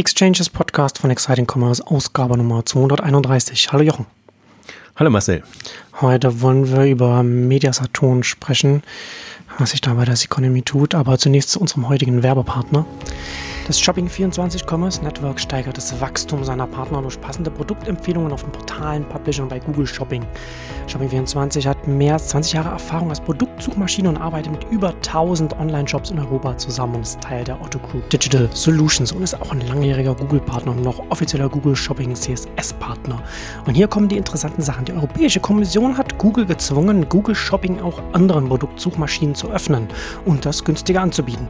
Exchanges Podcast von Exciting Commerce, Ausgabe Nummer 231. Hallo Jochen. Hallo Marcel. Heute wollen wir über Mediasaturn sprechen, was sich da bei der Economy tut, aber zunächst zu unserem heutigen Werbepartner. Das Shopping24 Commerce Network steigert das Wachstum seiner Partner durch passende Produktempfehlungen auf den Portalen, Publishern bei Google Shopping. Shopping24 hat mehr als 20 Jahre Erfahrung als Produktsuchmaschine und arbeitet mit über 1000 Online-Shops in Europa zusammen und ist Teil der Otto Group Digital Solutions und ist auch ein langjähriger Google-Partner und noch offizieller Google Shopping CSS-Partner. Und hier kommen die interessanten Sachen. Die Europäische Kommission hat Google gezwungen, Google Shopping auch anderen Produktsuchmaschinen zu öffnen und das günstiger anzubieten.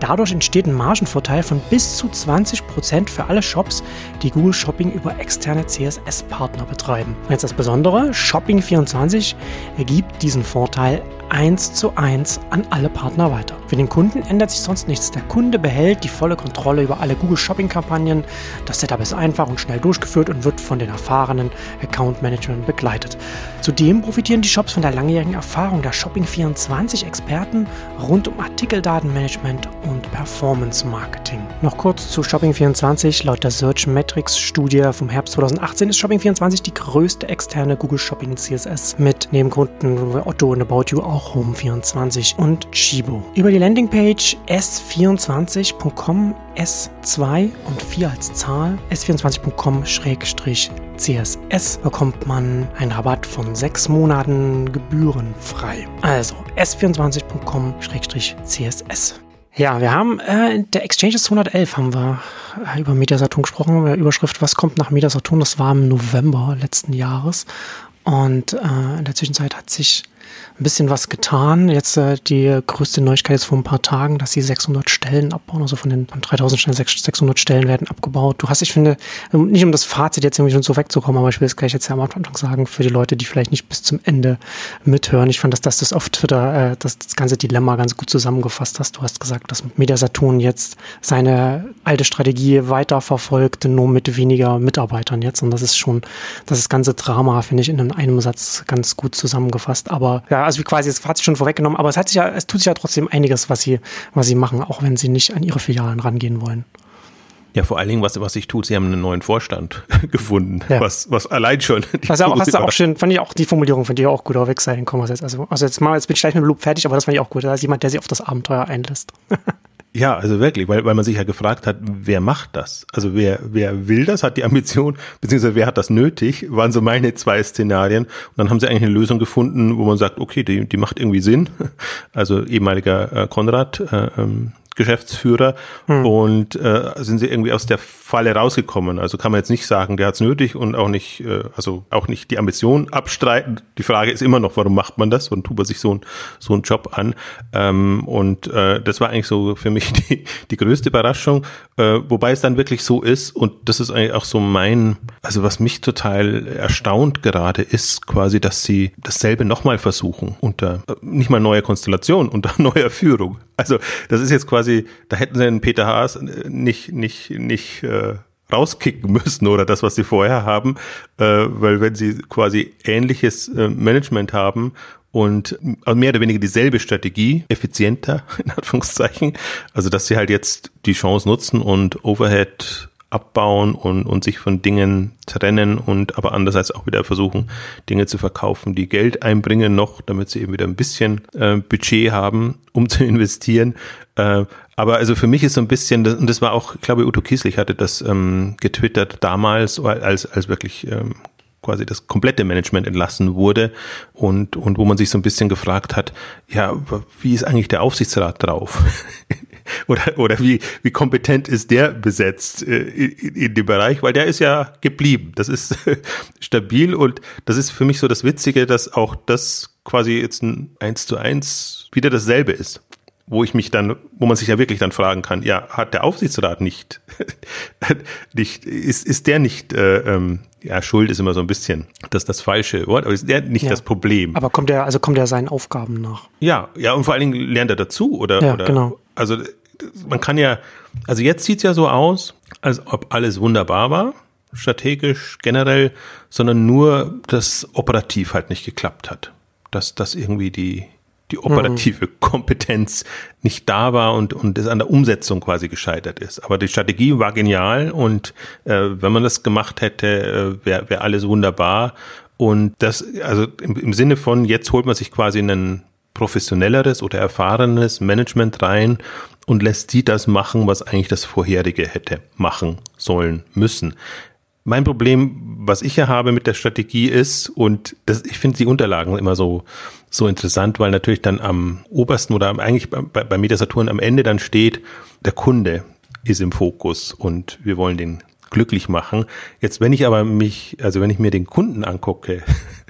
Dadurch entsteht ein Margenvorteil von bis zu 20% für alle Shops, die Google Shopping über externe CSS-Partner betreiben. Jetzt das Besondere, Shopping24 ergibt diesen Vorteil eins zu eins an alle Partner weiter. Für den Kunden ändert sich sonst nichts. Der Kunde behält die volle Kontrolle über alle Google Shopping Kampagnen. Das Setup ist einfach und schnell durchgeführt und wird von den erfahrenen Account Management begleitet. Zudem profitieren die Shops von der langjährigen Erfahrung der Shopping24 Experten rund um Artikeldatenmanagement und Performance Marketing. Noch kurz zu Shopping24. Laut der Search Metrics Studie vom Herbst 2018 ist Shopping24 die größte externe Google Shopping CSS mit Nebenkunden Otto und About You auch auch Home24 und Chibo. Über die Landingpage s24.com S2 und 4 als Zahl s24.com-css bekommt man einen Rabatt von 6 Monaten gebührenfrei. Also s24.com-css. Ja, wir haben äh, in der Exchanges 211 haben wir äh, über Mediasaturn gesprochen, über Überschrift Was kommt nach Mediasaturn? Das war im November letzten Jahres. Und äh, in der Zwischenzeit hat sich ein bisschen was getan. Jetzt äh, die größte Neuigkeit ist vor ein paar Tagen, dass sie 600 Stellen abbauen. Also von den 3000 Stellen 600 Stellen werden abgebaut. Du hast, ich finde, ähm, nicht um das Fazit jetzt irgendwie schon so wegzukommen, aber ich will es gleich jetzt ja am Anfang sagen für die Leute, die vielleicht nicht bis zum Ende mithören. Ich fand, dass, dass das auf Twitter äh, das, das ganze Dilemma ganz gut zusammengefasst hast. Du hast gesagt, dass Mediasaturn jetzt seine alte Strategie weiterverfolgt, nur mit weniger Mitarbeitern jetzt. Und das ist schon, das ist ganze Drama, finde ich, in einem Satz ganz gut zusammengefasst. Aber ja, also quasi das Fazit schon vorweggenommen, aber es hat sich ja, es tut sich ja trotzdem einiges, was sie, was sie machen, auch wenn sie nicht an ihre Filialen rangehen wollen. Ja, vor allen Dingen, was, was sich tut, sie haben einen neuen Vorstand gefunden, ja. was, was allein schon. Was auch, hast du auch schön, fand ich auch die Formulierung, finde ich auch gut, auf Wegseiten kommen jetzt. Also, also jetzt mal, jetzt bin ich gleich mit dem Loop fertig, aber das fand ich auch gut. Da ist jemand, der sich auf das Abenteuer einlässt. Ja, also wirklich, weil, weil man sich ja gefragt hat, wer macht das? Also wer, wer will das, hat die Ambition, beziehungsweise wer hat das nötig, waren so meine zwei Szenarien. Und dann haben sie eigentlich eine Lösung gefunden, wo man sagt, okay, die, die macht irgendwie Sinn. Also ehemaliger äh, Konrad, äh, ähm, Geschäftsführer hm. und äh, sind sie irgendwie aus der Falle rausgekommen. Also kann man jetzt nicht sagen, der hat es nötig und auch nicht, äh, also auch nicht die Ambition abstreiten. Die Frage ist immer noch, warum macht man das? Warum tut man sich so, ein, so einen Job an? Ähm, und äh, das war eigentlich so für mich die, die größte Überraschung, äh, wobei es dann wirklich so ist und das ist eigentlich auch so mein, also was mich total erstaunt gerade ist, quasi, dass sie dasselbe nochmal versuchen unter äh, nicht mal neue Konstellation, unter neuer Führung. Also das ist jetzt quasi, da hätten sie den Peter Haas äh, nicht, nicht, nicht äh, rauskicken müssen oder das, was sie vorher haben, äh, weil wenn sie quasi ähnliches äh, Management haben und also mehr oder weniger dieselbe Strategie, effizienter in Anführungszeichen, also dass sie halt jetzt die Chance nutzen und Overhead abbauen und, und sich von Dingen trennen und aber andererseits auch wieder versuchen, Dinge zu verkaufen, die Geld einbringen noch, damit sie eben wieder ein bisschen äh, Budget haben, um zu investieren. Äh, aber also für mich ist so ein bisschen, und das war auch, ich glaube, Uto Kieslich hatte das ähm, getwittert damals, als, als wirklich ähm, quasi das komplette Management entlassen wurde und, und wo man sich so ein bisschen gefragt hat, ja, wie ist eigentlich der Aufsichtsrat drauf? oder, oder wie, wie kompetent ist der besetzt äh, in, in, dem Bereich? Weil der ist ja geblieben. Das ist stabil und das ist für mich so das Witzige, dass auch das quasi jetzt ein eins zu eins wieder dasselbe ist wo ich mich dann, wo man sich ja wirklich dann fragen kann, ja, hat der Aufsichtsrat nicht, nicht ist, ist der nicht, äh, ähm, ja, Schuld ist immer so ein bisschen das das falsche Wort, aber ist der nicht ja. das Problem. Aber kommt er, also kommt er seinen Aufgaben nach? Ja, ja, und vor allen Dingen lernt er dazu, oder? Ja, oder, genau. Also man kann ja, also jetzt sieht's ja so aus, als ob alles wunderbar war, strategisch, generell, sondern nur das operativ halt nicht geklappt hat. Dass das irgendwie die, die operative mhm. Kompetenz nicht da war und, und es an der Umsetzung quasi gescheitert ist. Aber die Strategie war genial und äh, wenn man das gemacht hätte, äh, wäre wär alles wunderbar. Und das, also im, im Sinne von, jetzt holt man sich quasi ein professionelleres oder erfahrenes Management rein und lässt die das machen, was eigentlich das vorherige hätte machen sollen müssen. Mein Problem, was ich ja habe mit der Strategie ist, und das, ich finde die Unterlagen immer so, so interessant, weil natürlich dann am obersten oder eigentlich bei, bei Media Saturn am Ende dann steht, der Kunde ist im Fokus und wir wollen den glücklich machen. Jetzt, wenn ich aber mich, also wenn ich mir den Kunden angucke,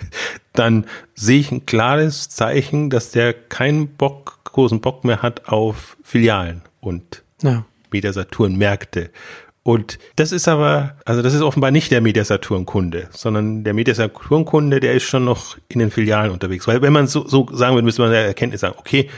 dann sehe ich ein klares Zeichen, dass der keinen Bock, großen Bock mehr hat auf Filialen und ja. Media Saturn Märkte. Und das ist aber, also das ist offenbar nicht der Mediasaturn-Kunde, sondern der Mediasaturn-Kunde, der ist schon noch in den Filialen unterwegs. Weil wenn man so, so sagen würde, müsste man der Erkenntnis sagen, okay,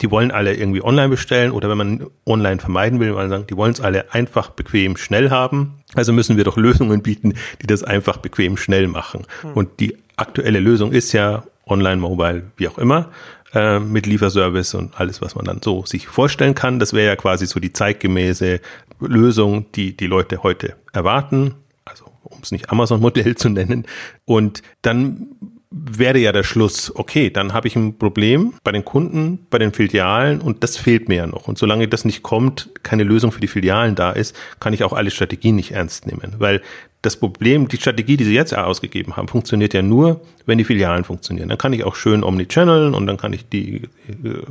die wollen alle irgendwie online bestellen oder wenn man online vermeiden will, man sagen, die wollen es alle einfach, bequem, schnell haben. Also müssen wir doch Lösungen bieten, die das einfach, bequem, schnell machen. Hm. Und die aktuelle Lösung ist ja online, mobile, wie auch immer, äh, mit Lieferservice und alles, was man dann so sich vorstellen kann. Das wäre ja quasi so die zeitgemäße Lösung, die die Leute heute erwarten. Also um es nicht Amazon-Modell zu nennen. Und dann wäre ja der Schluss, okay, dann habe ich ein Problem bei den Kunden, bei den Filialen und das fehlt mir ja noch. Und solange das nicht kommt, keine Lösung für die Filialen da ist, kann ich auch alle Strategien nicht ernst nehmen. Weil das Problem, die Strategie, die sie jetzt ausgegeben haben, funktioniert ja nur, wenn die Filialen funktionieren. Dann kann ich auch schön Omnichannel und dann kann ich die äh,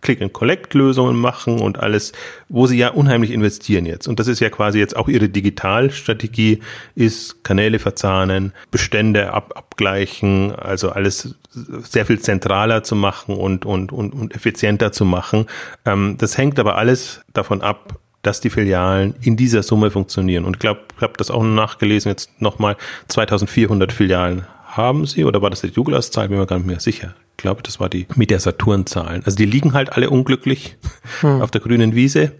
Click-and-Collect-Lösungen machen und alles, wo sie ja unheimlich investieren jetzt. Und das ist ja quasi jetzt auch ihre Digitalstrategie, ist Kanäle verzahnen, Bestände ab abgleichen, also alles sehr viel zentraler zu machen und, und, und, und effizienter zu machen. Ähm, das hängt aber alles davon ab, dass die Filialen in dieser Summe funktionieren. Und ich glaube, ich habe das auch nachgelesen, jetzt nochmal 2400 Filialen haben sie, oder war das die Douglas-Zahl, bin mir gar nicht mehr sicher. Ich glaube, das war die mit der Saturn-Zahlen. Also die liegen halt alle unglücklich hm. auf der grünen Wiese.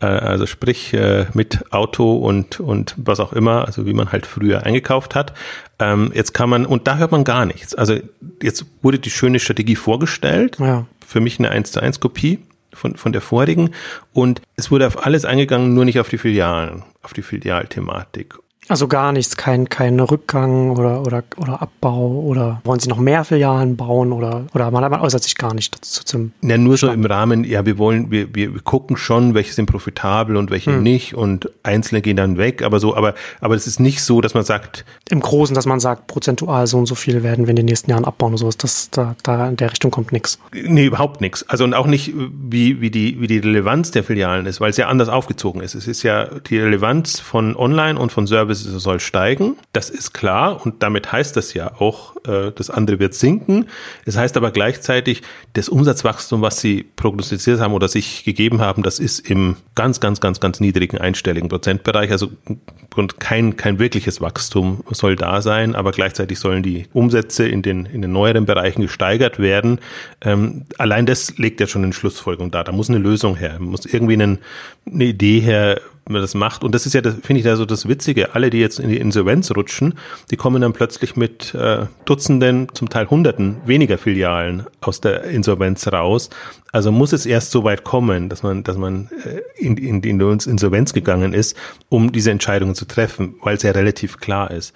Äh, also sprich äh, mit Auto und, und was auch immer, also wie man halt früher eingekauft hat. Ähm, jetzt kann man, und da hört man gar nichts. Also jetzt wurde die schöne Strategie vorgestellt. Ja. Für mich eine 1 zu 1 Kopie von, von der vorigen. Und es wurde auf alles eingegangen, nur nicht auf die Filialen, auf die Filialthematik. Also gar nichts, kein, kein Rückgang oder, oder, oder Abbau oder wollen Sie noch mehr Filialen bauen oder, oder man, man äußert sich gar nicht dazu zum. Ja, nur so im Rahmen, ja, wir wollen, wir, wir gucken schon, welche sind profitabel und welche hm. nicht und einzelne gehen dann weg, aber so, aber, aber es ist nicht so, dass man sagt. Im Großen, dass man sagt, prozentual so und so viel werden wir in den nächsten Jahren abbauen oder sowas, das, da, da in der Richtung kommt nichts. Nee, überhaupt nichts. Also und auch nicht, wie, wie die, wie die Relevanz der Filialen ist, weil es ja anders aufgezogen ist. Es ist ja die Relevanz von Online und von Service soll steigen. Das ist klar und damit heißt das ja auch, äh, das andere wird sinken. Es heißt aber gleichzeitig, das Umsatzwachstum, was Sie prognostiziert haben oder sich gegeben haben, das ist im ganz, ganz, ganz, ganz niedrigen einstelligen Prozentbereich. Also und kein, kein wirkliches Wachstum soll da sein, aber gleichzeitig sollen die Umsätze in den, in den neueren Bereichen gesteigert werden. Ähm, allein das legt ja schon eine Schlussfolgerung da. Da muss eine Lösung her, muss irgendwie eine, eine Idee her, man das macht. Und das ist ja, finde ich, da so das Witzige. Alle, die jetzt in die Insolvenz rutschen, die kommen dann plötzlich mit äh, Dutzenden, zum Teil Hunderten weniger Filialen aus der Insolvenz raus. Also muss es erst so weit kommen, dass man, dass man äh, in, in die Insolvenz gegangen ist, um diese Entscheidungen zu treffen, weil es ja relativ klar ist.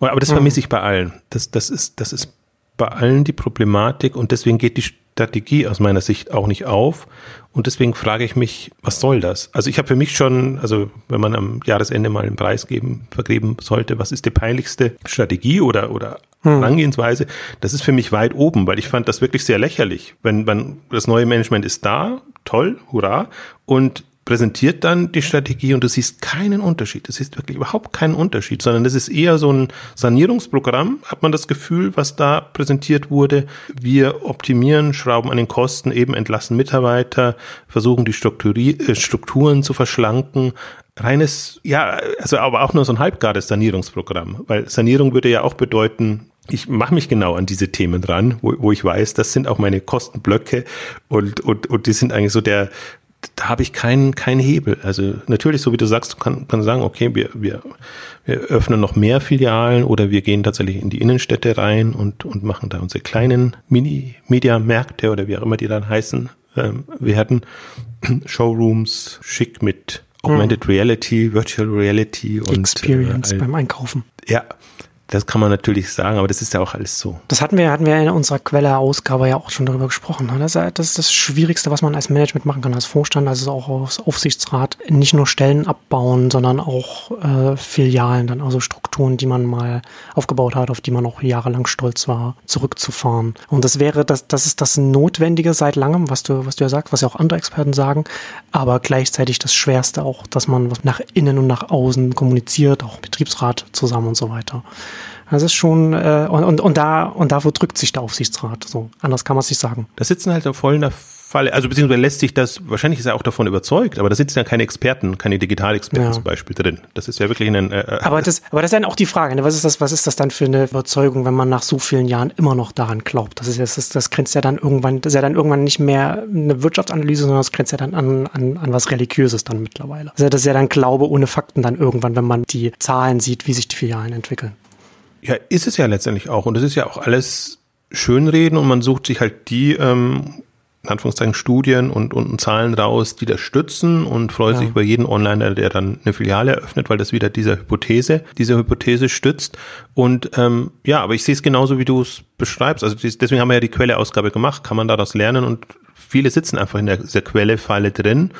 Aber das vermisse ich bei allen. Das, das ist, das ist bei allen die Problematik und deswegen geht die Strategie aus meiner Sicht auch nicht auf. Und deswegen frage ich mich, was soll das? Also ich habe für mich schon, also wenn man am Jahresende mal einen Preis geben, vergeben sollte, was ist die peinlichste Strategie oder, oder hm. Herangehensweise, das ist für mich weit oben, weil ich fand das wirklich sehr lächerlich. Wenn man, das neue Management ist da, toll, hurra, und präsentiert dann die Strategie und du siehst keinen Unterschied. Du siehst wirklich überhaupt keinen Unterschied, sondern das ist eher so ein Sanierungsprogramm, hat man das Gefühl, was da präsentiert wurde. Wir optimieren, schrauben an den Kosten, eben entlassen Mitarbeiter, versuchen die äh, Strukturen zu verschlanken. Reines, ja, also aber auch nur so ein halbgares Sanierungsprogramm, weil Sanierung würde ja auch bedeuten, ich mache mich genau an diese Themen dran, wo, wo ich weiß, das sind auch meine Kostenblöcke und, und, und die sind eigentlich so der, da habe ich keinen keinen Hebel. Also natürlich, so wie du sagst, du kannst kann sagen, okay, wir, wir, wir öffnen noch mehr Filialen oder wir gehen tatsächlich in die Innenstädte rein und, und machen da unsere kleinen Mini-Media-Märkte oder wie auch immer die dann heißen. Ähm, wir hatten Showrooms schick mit Augmented hm. Reality, Virtual Reality und Experience äh, beim Einkaufen. Ja, das kann man natürlich sagen, aber das ist ja auch alles so. Das hatten wir, hatten wir in unserer Quelle-Ausgabe ja auch schon darüber gesprochen. Ne? Das, ist das Schwierigste, was man als Management machen kann, als Vorstand, also auch als Aufsichtsrat. Nicht nur Stellen abbauen, sondern auch äh, Filialen, dann also Strukturen, die man mal aufgebaut hat, auf die man auch jahrelang stolz war, zurückzufahren. Und das wäre, das, das ist das Notwendige seit langem, was du, was du ja sagst, was ja auch andere Experten sagen, aber gleichzeitig das Schwerste auch, dass man nach innen und nach außen kommuniziert, auch Betriebsrat zusammen und so weiter. Das ist schon, äh, und, und, und da, und da drückt sich der Aufsichtsrat. So, anders kann man es nicht sagen. Da sitzen halt voll in der Falle, also beziehungsweise lässt sich das, wahrscheinlich ist er auch davon überzeugt, aber da sitzen ja keine Experten, keine Digitalexperten ja. zum Beispiel drin. Das ist ja wirklich ein. Äh, äh, aber das, aber das ist dann auch die Frage, ne? was ist das, was ist das dann für eine Überzeugung, wenn man nach so vielen Jahren immer noch daran glaubt? Das ist das, das, das grenzt ja dann irgendwann, das ist ja dann irgendwann nicht mehr eine Wirtschaftsanalyse, sondern das grenzt ja dann an, an, an was Religiöses dann mittlerweile. Also das ist ja dann Glaube ohne Fakten dann irgendwann, wenn man die Zahlen sieht, wie sich die Filialen entwickeln. Ja, ist es ja letztendlich auch. Und es ist ja auch alles Schönreden und man sucht sich halt die, ähm, in Anführungszeichen, Studien und, und Zahlen raus, die das stützen und freut ja. sich über jeden Onliner, der dann eine Filiale eröffnet, weil das wieder dieser Hypothese, diese Hypothese stützt. Und ähm, ja, aber ich sehe es genauso, wie du es beschreibst. Also deswegen haben wir ja die Quelleausgabe gemacht, kann man daraus lernen und viele sitzen einfach in der, dieser Quellefalle drin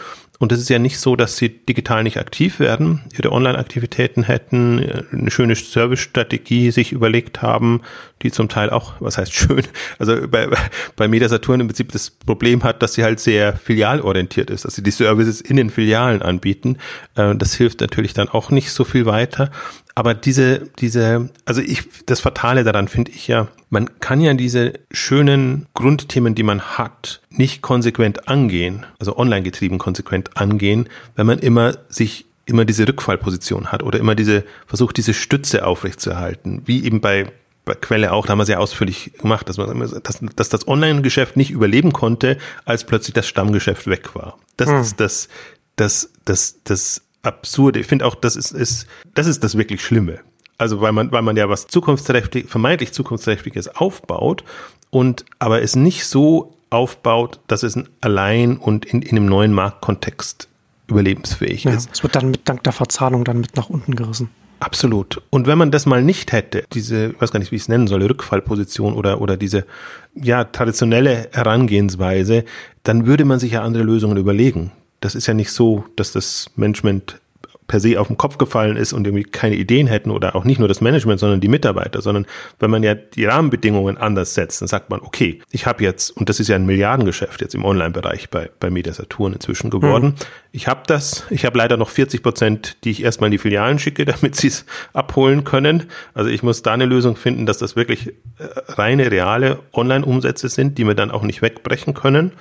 und es ist ja nicht so, dass sie digital nicht aktiv werden, ihre Online-Aktivitäten hätten, eine schöne Service-Strategie sich überlegt haben, die zum Teil auch, was heißt schön, also bei, bei Media Saturn im Prinzip das Problem hat, dass sie halt sehr filialorientiert ist, dass sie die Services in den Filialen anbieten. Äh, das hilft natürlich dann auch nicht so viel weiter aber diese, diese, also ich, das Fatale daran finde ich ja, man kann ja diese schönen Grundthemen, die man hat, nicht konsequent angehen, also online getrieben konsequent angehen, wenn man immer sich immer diese Rückfallposition hat oder immer diese, versucht diese Stütze aufrechtzuerhalten, wie eben bei, bei Quelle auch, da haben wir sehr ausführlich gemacht, dass, man, dass, dass das Online-Geschäft nicht überleben konnte, als plötzlich das Stammgeschäft weg war. Das hm. ist das, das, das, das absurde. Ich finde auch, das ist, ist, das ist das wirklich Schlimme. Also weil man, weil man ja was zukunftsträchtig, vermeintlich zukunftsträchtiges aufbaut und aber es nicht so aufbaut, dass es allein und in, in einem neuen Marktkontext überlebensfähig ja, ist. Es wird dann mit dank der Verzahnung dann mit nach unten gerissen. Absolut. Und wenn man das mal nicht hätte, diese, ich weiß gar nicht, wie ich es nennen soll, Rückfallposition oder, oder diese, ja, traditionelle Herangehensweise, dann würde man sich ja andere Lösungen überlegen das ist ja nicht so, dass das Management per se auf den Kopf gefallen ist und irgendwie keine Ideen hätten oder auch nicht nur das Management, sondern die Mitarbeiter, sondern wenn man ja die Rahmenbedingungen anders setzt, dann sagt man, okay, ich habe jetzt, und das ist ja ein Milliardengeschäft jetzt im Online-Bereich bei, bei Media Saturn inzwischen geworden, mhm. Ich habe das, ich habe leider noch 40 Prozent, die ich erstmal in die Filialen schicke, damit sie es abholen können. Also ich muss da eine Lösung finden, dass das wirklich äh, reine, reale Online-Umsätze sind, die wir dann auch nicht wegbrechen können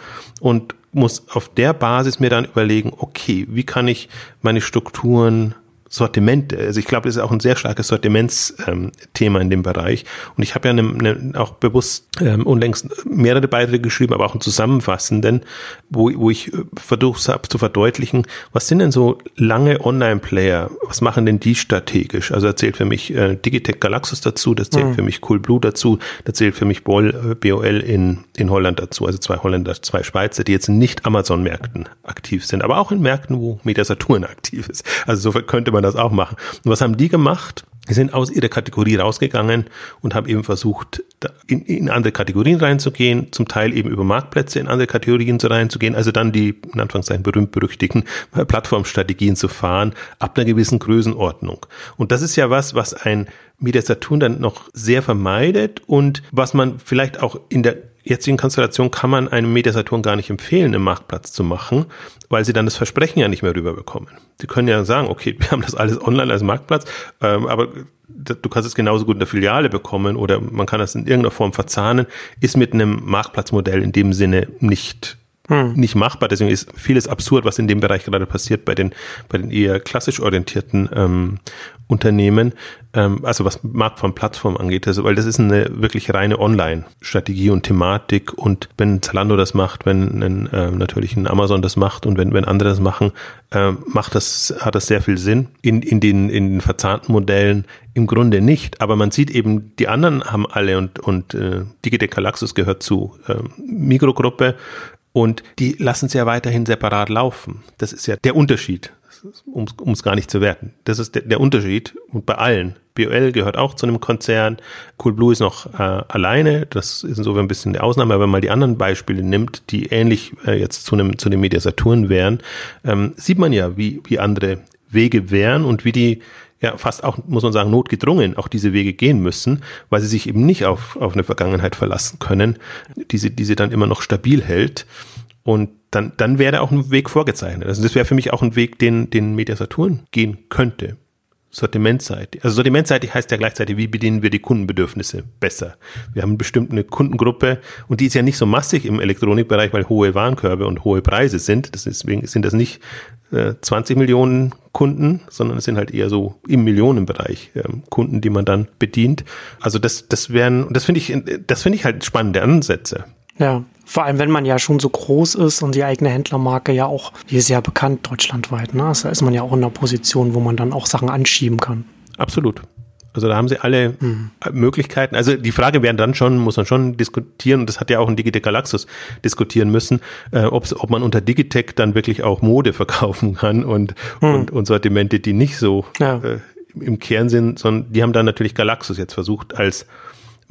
und muss auf der Basis mir dann überlegen, okay, wie kann ich meine Strukturen Sortiment, also ich glaube, das ist auch ein sehr starkes Sortimentsthema ähm, in dem Bereich. Und ich habe ja ne, ne, auch bewusst ähm, unlängst mehrere Beiträge geschrieben, aber auch einen zusammenfassenden, wo, wo ich äh, versucht habe zu verdeutlichen, was sind denn so lange Online-Player, was machen denn die strategisch? Also erzählt für mich äh, Digitech Galaxus dazu, das zählt mhm. für mich Coolblue dazu, da zählt für mich Bol, äh, BOL in, in Holland dazu, also zwei Holländer, zwei Schweizer, die jetzt nicht Amazon-Märkten aktiv sind, aber auch in Märkten, wo Media Saturn aktiv ist. Also so könnte man man das auch machen. Und was haben die gemacht? Die sind aus ihrer Kategorie rausgegangen und haben eben versucht, in, in andere Kategorien reinzugehen, zum Teil eben über Marktplätze in andere Kategorien reinzugehen, also dann die, in Anführungszeichen, berühmt-berüchtigten Plattformstrategien zu fahren, ab einer gewissen Größenordnung. Und das ist ja was, was ein Media Saturn dann noch sehr vermeidet und was man vielleicht auch in der jetzigen Konstellation kann man einem Mediasaturn gar nicht empfehlen, einen Marktplatz zu machen, weil sie dann das Versprechen ja nicht mehr rüberbekommen. Sie können ja sagen, okay, wir haben das alles online als Marktplatz, ähm, aber du kannst es genauso gut in der Filiale bekommen oder man kann das in irgendeiner Form verzahnen, ist mit einem Marktplatzmodell in dem Sinne nicht hm. nicht machbar. Deswegen ist vieles absurd, was in dem Bereich gerade passiert bei den, bei den eher klassisch orientierten ähm, Unternehmen, ähm, also was Markt von Plattform angeht, also, weil das ist eine wirklich reine Online-Strategie und Thematik und wenn Zalando das macht, wenn ein, äh, natürlich ein Amazon das macht und wenn, wenn andere das machen, äh, macht das, hat das sehr viel Sinn. In, in, den, in den verzahnten Modellen im Grunde nicht, aber man sieht eben, die anderen haben alle und, und äh, Digitec Galaxus gehört zu äh, Mikrogruppe und die lassen es ja weiterhin separat laufen. Das ist ja der Unterschied, um es gar nicht zu werten. Das ist der, der Unterschied und bei allen. BOL gehört auch zu einem Konzern. Coolblue ist noch äh, alleine. Das ist insofern ein bisschen eine Ausnahme. Aber wenn man mal die anderen Beispiele nimmt, die ähnlich äh, jetzt zu einem, zu dem Media Saturn wären, ähm, sieht man ja, wie, wie andere Wege wären und wie die ja fast auch, muss man sagen, notgedrungen auch diese Wege gehen müssen, weil sie sich eben nicht auf, auf eine Vergangenheit verlassen können, die sie, die sie dann immer noch stabil hält. Und dann, dann wäre auch ein Weg vorgezeichnet. Also das wäre für mich auch ein Weg, den, den Media Saturn gehen könnte. Sortimentseitig. Also sortimentseitig heißt ja gleichzeitig, wie bedienen wir die Kundenbedürfnisse besser. Wir haben bestimmt eine Kundengruppe und die ist ja nicht so massig im Elektronikbereich, weil hohe Warenkörbe und hohe Preise sind. Deswegen sind das nicht äh, 20 Millionen Kunden, sondern es sind halt eher so im Millionenbereich äh, Kunden, die man dann bedient. Also das, das wären, das finde ich, das finde ich halt spannende Ansätze. Ja, vor allem, wenn man ja schon so groß ist und die eigene Händlermarke ja auch, die ist ja bekannt deutschlandweit, ne? Also da ist man ja auch in einer Position, wo man dann auch Sachen anschieben kann. Absolut. Also da haben sie alle mhm. Möglichkeiten. Also die Frage wäre dann schon, muss man schon diskutieren, und das hat ja auch ein Digitec Galaxus diskutieren müssen, äh, ob man unter Digitec dann wirklich auch Mode verkaufen kann und, mhm. und, und Sortimente, die nicht so ja. äh, im Kern sind, sondern die haben dann natürlich Galaxus jetzt versucht als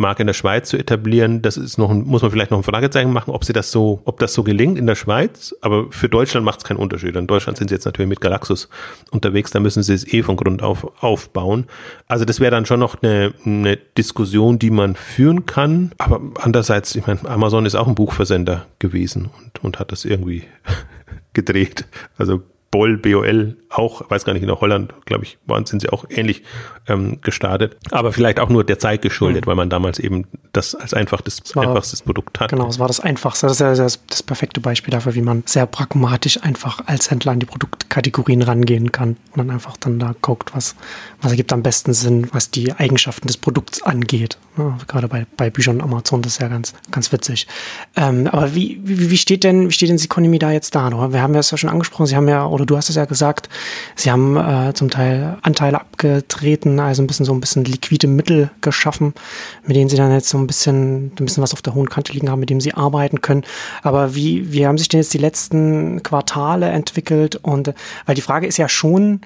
Marke in der Schweiz zu etablieren. Das ist noch, ein, muss man vielleicht noch ein Fragezeichen machen, ob sie das so, ob das so gelingt in der Schweiz. Aber für Deutschland macht es keinen Unterschied. In Deutschland sind sie jetzt natürlich mit Galaxus unterwegs, da müssen sie es eh von Grund auf aufbauen. Also das wäre dann schon noch eine, eine Diskussion, die man führen kann. Aber andererseits, ich meine, Amazon ist auch ein Buchversender gewesen und, und hat das irgendwie gedreht. Also Boll, BOL auch, weiß gar nicht, in Holland, glaube ich, waren, sind sie auch ähnlich ähm, gestartet. Aber vielleicht auch nur der Zeit geschuldet, mhm. weil man damals eben das als einfachstes, war, einfachstes Produkt hat. Genau, es war das einfachste. Das ist ja das, das, perfekte Beispiel dafür, wie man sehr pragmatisch einfach als Händler an die Produktkategorien rangehen kann und dann einfach dann da guckt, was, was ergibt am besten Sinn, was die Eigenschaften des Produkts angeht. Ja, gerade bei, bei Büchern und Amazon, das ist ja ganz, ganz witzig. Ähm, aber wie, wie, wie steht denn, wie steht denn Seconomy da jetzt da? Wir haben ja es ja schon angesprochen, Sie haben ja, oder du hast es ja gesagt, Sie haben äh, zum Teil Anteile abgetreten, also ein bisschen so ein bisschen liquide Mittel geschaffen, mit denen Sie dann jetzt so ein bisschen, ein bisschen was auf der hohen Kante liegen haben, mit dem Sie arbeiten können. Aber wie, wie haben sich denn jetzt die letzten Quartale entwickelt? Und weil die Frage ist ja schon,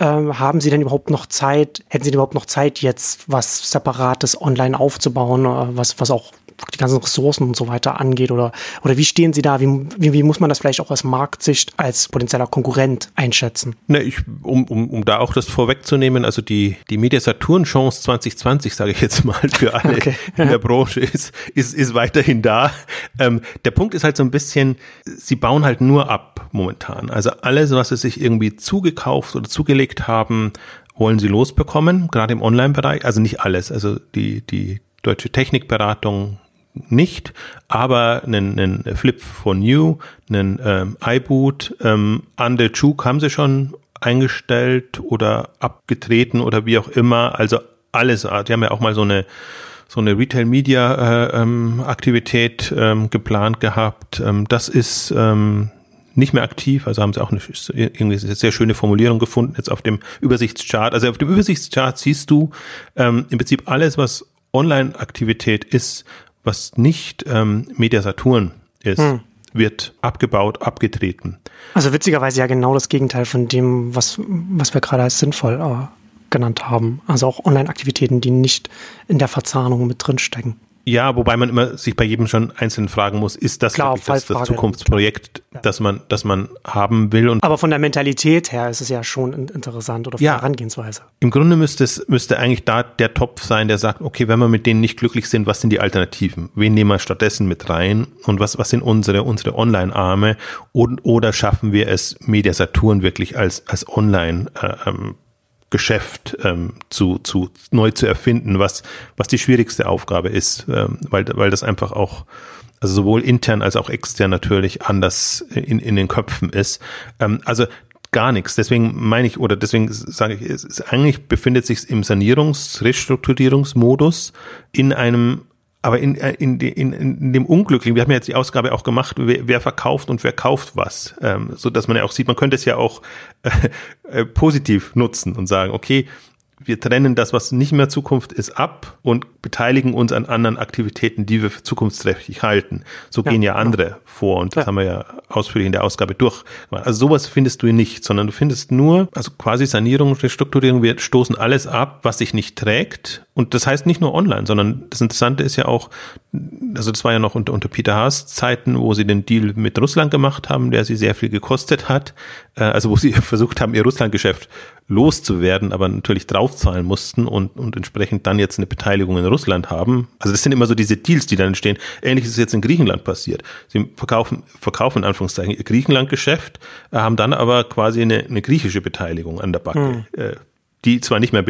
ähm, haben Sie denn überhaupt noch Zeit, hätten Sie überhaupt noch Zeit, jetzt was Separates online aufzubauen, äh, was, was auch die ganzen Ressourcen und so weiter angeht? Oder, oder wie stehen Sie da? Wie, wie, wie muss man das vielleicht auch aus Marktsicht als potenzieller Konkurrent einschätzen? Ne, ich, um, um, um da auch das vorwegzunehmen, also die, die Media Saturn Chance 2020, sage ich jetzt mal, für alle okay. in der Branche ist, ist, ist weiterhin da. Ähm, der Punkt ist halt so ein bisschen, sie bauen halt nur ab momentan. Also alles, was sie sich irgendwie zugekauft oder zugelegt haben, wollen sie losbekommen, gerade im Online-Bereich. Also nicht alles. Also die, die deutsche Technikberatung nicht, aber einen, einen Flip von New, einen ähm, iBoot, ähm, Under Juke haben sie schon eingestellt oder abgetreten oder wie auch immer. Also alles, die haben ja auch mal so eine so eine Retail Media äh, ähm, Aktivität ähm, geplant gehabt. Ähm, das ist ähm, nicht mehr aktiv, also haben sie auch eine, irgendwie eine sehr schöne Formulierung gefunden jetzt auf dem Übersichtschart. Also auf dem Übersichtschart siehst du ähm, im Prinzip alles, was Online-Aktivität ist, was nicht ähm, Media Saturn ist, hm. wird abgebaut, abgetreten. Also witzigerweise ja genau das Gegenteil von dem, was, was wir gerade als sinnvoll äh, genannt haben. Also auch Online-Aktivitäten, die nicht in der Verzahnung mit drinstecken. Ja, wobei man immer sich bei jedem schon einzeln fragen muss, ist das Klar, das, das, Zukunftsprojekt, ja. das man, das man haben will? Und Aber von der Mentalität her ist es ja schon interessant oder von ja, der Herangehensweise. Im Grunde müsste es, müsste eigentlich da der Topf sein, der sagt, okay, wenn wir mit denen nicht glücklich sind, was sind die Alternativen? Wen nehmen wir stattdessen mit rein? Und was, was sind unsere, unsere Online-Arme? oder schaffen wir es, Media Saturn wirklich als, als Online, äh, ähm, Geschäft ähm, zu, zu neu zu erfinden, was, was die schwierigste Aufgabe ist, ähm, weil, weil das einfach auch also sowohl intern als auch extern natürlich anders in, in den Köpfen ist. Ähm, also gar nichts. Deswegen meine ich, oder deswegen sage ich, es ist, eigentlich befindet sich im Sanierungs-, Restrukturierungsmodus in einem aber in, in, in, in dem Unglücklichen, wir haben ja jetzt die Ausgabe auch gemacht, wer, wer verkauft und wer kauft was, ähm, so dass man ja auch sieht, man könnte es ja auch äh, äh, positiv nutzen und sagen, okay, wir trennen das, was nicht mehr Zukunft ist, ab und beteiligen uns an anderen Aktivitäten, die wir für zukunftsträchtig halten. So ja, gehen ja andere ja. vor und das ja. haben wir ja ausführlich in der Ausgabe durch. Also sowas findest du nicht, sondern du findest nur, also quasi Sanierung, Restrukturierung, wir stoßen alles ab, was sich nicht trägt. Und das heißt nicht nur online, sondern das Interessante ist ja auch, also das war ja noch unter, unter Peter Haas Zeiten, wo sie den Deal mit Russland gemacht haben, der sie sehr viel gekostet hat. Äh, also wo sie versucht haben, ihr Russlandgeschäft loszuwerden, aber natürlich draufzahlen mussten und, und entsprechend dann jetzt eine Beteiligung in Russland haben. Also das sind immer so diese Deals, die dann entstehen. Ähnlich ist es jetzt in Griechenland passiert. Sie verkaufen, verkaufen in Anführungszeichen ihr Griechenland-Geschäft, äh, haben dann aber quasi eine, eine griechische Beteiligung an der Backe, hm. die zwar nicht mehr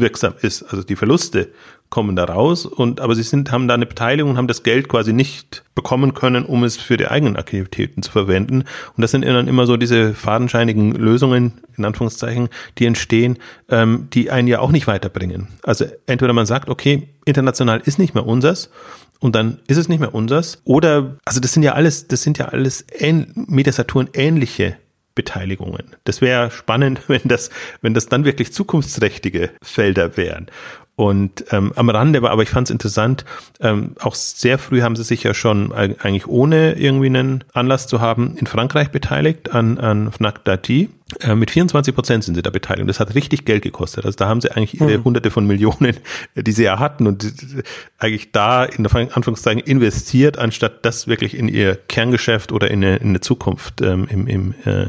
bilanzwirksam ist, also die Verluste kommen da raus und aber sie sind haben da eine Beteiligung und haben das Geld quasi nicht bekommen können, um es für die eigenen Aktivitäten zu verwenden und das sind dann immer so diese fadenscheinigen Lösungen in Anführungszeichen, die entstehen, ähm, die einen ja auch nicht weiterbringen. Also entweder man sagt, okay, international ist nicht mehr unseres und dann ist es nicht mehr unseres oder also das sind ja alles das sind ja alles ähn, Mediasaturn ähnliche Beteiligungen. Das wäre spannend, wenn das, wenn das dann wirklich zukunftsträchtige Felder wären. Und ähm, am Rande war, aber ich fand es interessant, ähm, auch sehr früh haben sie sich ja schon eigentlich ohne irgendwie einen Anlass zu haben in Frankreich beteiligt an, an Fnac Darty. Äh, mit 24 Prozent sind sie da beteiligt. Das hat richtig Geld gekostet. Also da haben sie eigentlich ihre mhm. Hunderte von Millionen, äh, die sie ja hatten und eigentlich da in Anführungszeichen investiert, anstatt das wirklich in ihr Kerngeschäft oder in eine, in eine Zukunft ähm, im, im äh,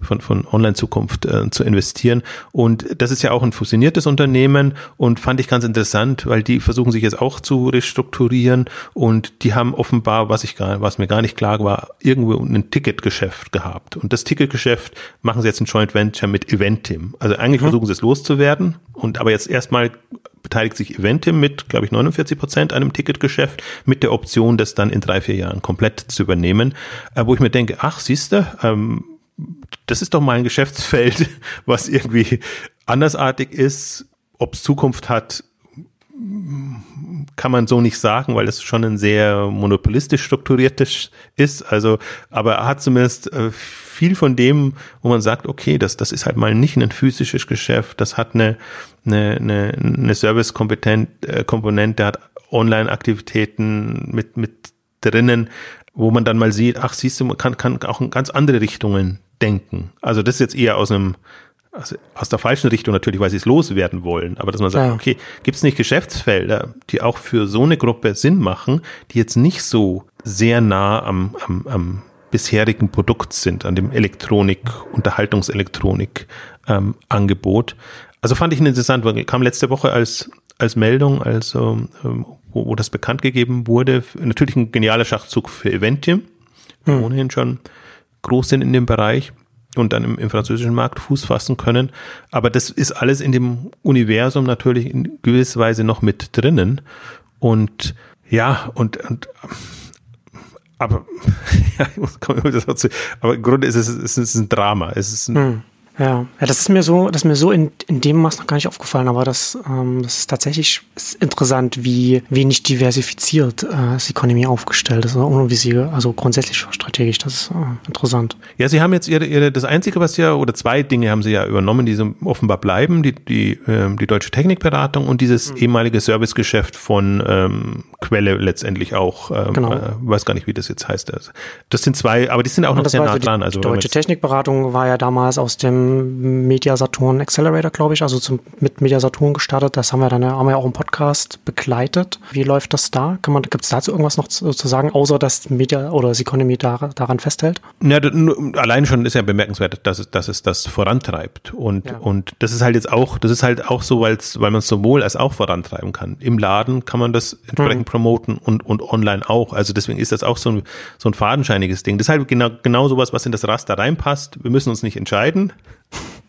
von, von Online-Zukunft äh, zu investieren. Und das ist ja auch ein fusioniertes Unternehmen und fand ich ganz interessant, weil die versuchen sich jetzt auch zu restrukturieren und die haben offenbar, was ich gar, was mir gar nicht klar war, irgendwo ein Ticketgeschäft gehabt. Und das Ticketgeschäft machen sie jetzt ein Joint Venture mit Eventim. Also eigentlich mhm. versuchen sie es loszuwerden und aber jetzt erstmal beteiligt sich Eventim mit, glaube ich, 49 Prozent an einem Ticketgeschäft mit der Option, das dann in drei, vier Jahren komplett zu übernehmen. Äh, wo ich mir denke, ach, siehste, ähm, das ist doch mal ein Geschäftsfeld, was irgendwie andersartig ist, ob es Zukunft hat, kann man so nicht sagen, weil es schon ein sehr monopolistisch strukturiertes ist. Also, aber er hat zumindest äh, viel von dem, wo man sagt, okay, das, das ist halt mal nicht ein physisches Geschäft, das hat eine, eine, eine, eine Service-Komponente, äh, hat Online-Aktivitäten mit, mit drinnen, wo man dann mal sieht, ach, siehst du, man kann, kann auch in ganz andere Richtungen denken. Also das ist jetzt eher aus einem also aus der falschen Richtung natürlich, weil sie es loswerden wollen, aber dass man sagt, ja. okay, gibt es nicht Geschäftsfelder, die auch für so eine Gruppe Sinn machen, die jetzt nicht so sehr nah am, am, am bisherigen Produkt sind, an dem Elektronik, Unterhaltungselektronik ähm, Angebot. Also fand ich interessant, weil kam letzte Woche als, als Meldung, also ähm, wo, wo das bekannt gegeben wurde. Natürlich ein genialer Schachzug für Eventium, hm. ohnehin schon groß sind in dem Bereich und dann im, im, französischen Markt Fuß fassen können. Aber das ist alles in dem Universum natürlich in gewisser Weise noch mit drinnen. Und ja, und, und aber, ja, ich muss, dazu, aber im Grunde ist es, es ist ein Drama. Es ist ein, hm. Ja, ja das ist mir so, das ist mir so in, in dem Maß noch gar nicht aufgefallen, aber das, ähm, das ist tatsächlich ist interessant, wie wenig diversifiziert äh, das Economy aufgestellt ist, oder wie sie, also grundsätzlich strategisch, das ist äh, interessant. Ja, sie haben jetzt ihre, ihre, das Einzige, was ja, oder zwei Dinge haben sie ja übernommen, die so offenbar bleiben, die, die, äh, die deutsche Technikberatung und dieses mhm. ehemalige Servicegeschäft von ähm, Quelle letztendlich auch, ähm, genau. äh, weiß gar nicht, wie das jetzt heißt. Das sind zwei, aber die sind auch noch sehr nah dran. Also die deutsche Technikberatung war ja damals aus dem Media Saturn Accelerator, glaube ich, also zum, mit Media Saturn gestartet. Das haben wir dann haben wir auch im Podcast begleitet. Wie läuft das da? Kann man, gibt es dazu irgendwas noch zu, zu, sagen, außer dass Media oder das Economy da, daran festhält? Ja, allein schon ist ja bemerkenswert, dass es, dass es das vorantreibt. Und, ja. und das ist halt jetzt auch, das ist halt auch so, weil man es sowohl als auch vorantreiben kann. Im Laden kann man das entsprechend hm. promoten und, und online auch. Also deswegen ist das auch so ein, so ein fadenscheiniges Ding. Das ist halt genau, genau sowas, was in das Raster reinpasst. Wir müssen uns nicht entscheiden.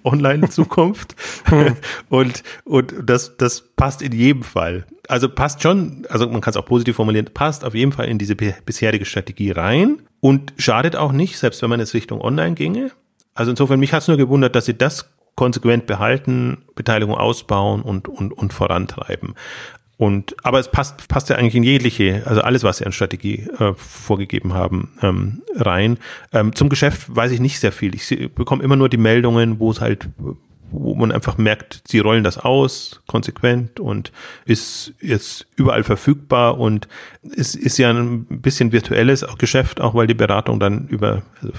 Online-Zukunft. und, und das, das passt in jedem Fall. Also passt schon, also man kann es auch positiv formulieren, passt auf jeden Fall in diese bisherige Strategie rein und schadet auch nicht, selbst wenn man jetzt Richtung Online ginge. Also insofern, mich hat es nur gewundert, dass sie das konsequent behalten, Beteiligung ausbauen und, und, und vorantreiben. Und aber es passt passt ja eigentlich in jegliche, also alles, was sie an Strategie äh, vorgegeben haben, ähm, rein. Ähm, zum Geschäft weiß ich nicht sehr viel. Ich bekomme immer nur die Meldungen, wo es halt, wo man einfach merkt, sie rollen das aus, konsequent und ist jetzt überall verfügbar und es ist ja ein bisschen virtuelles Geschäft, auch weil die Beratung dann über also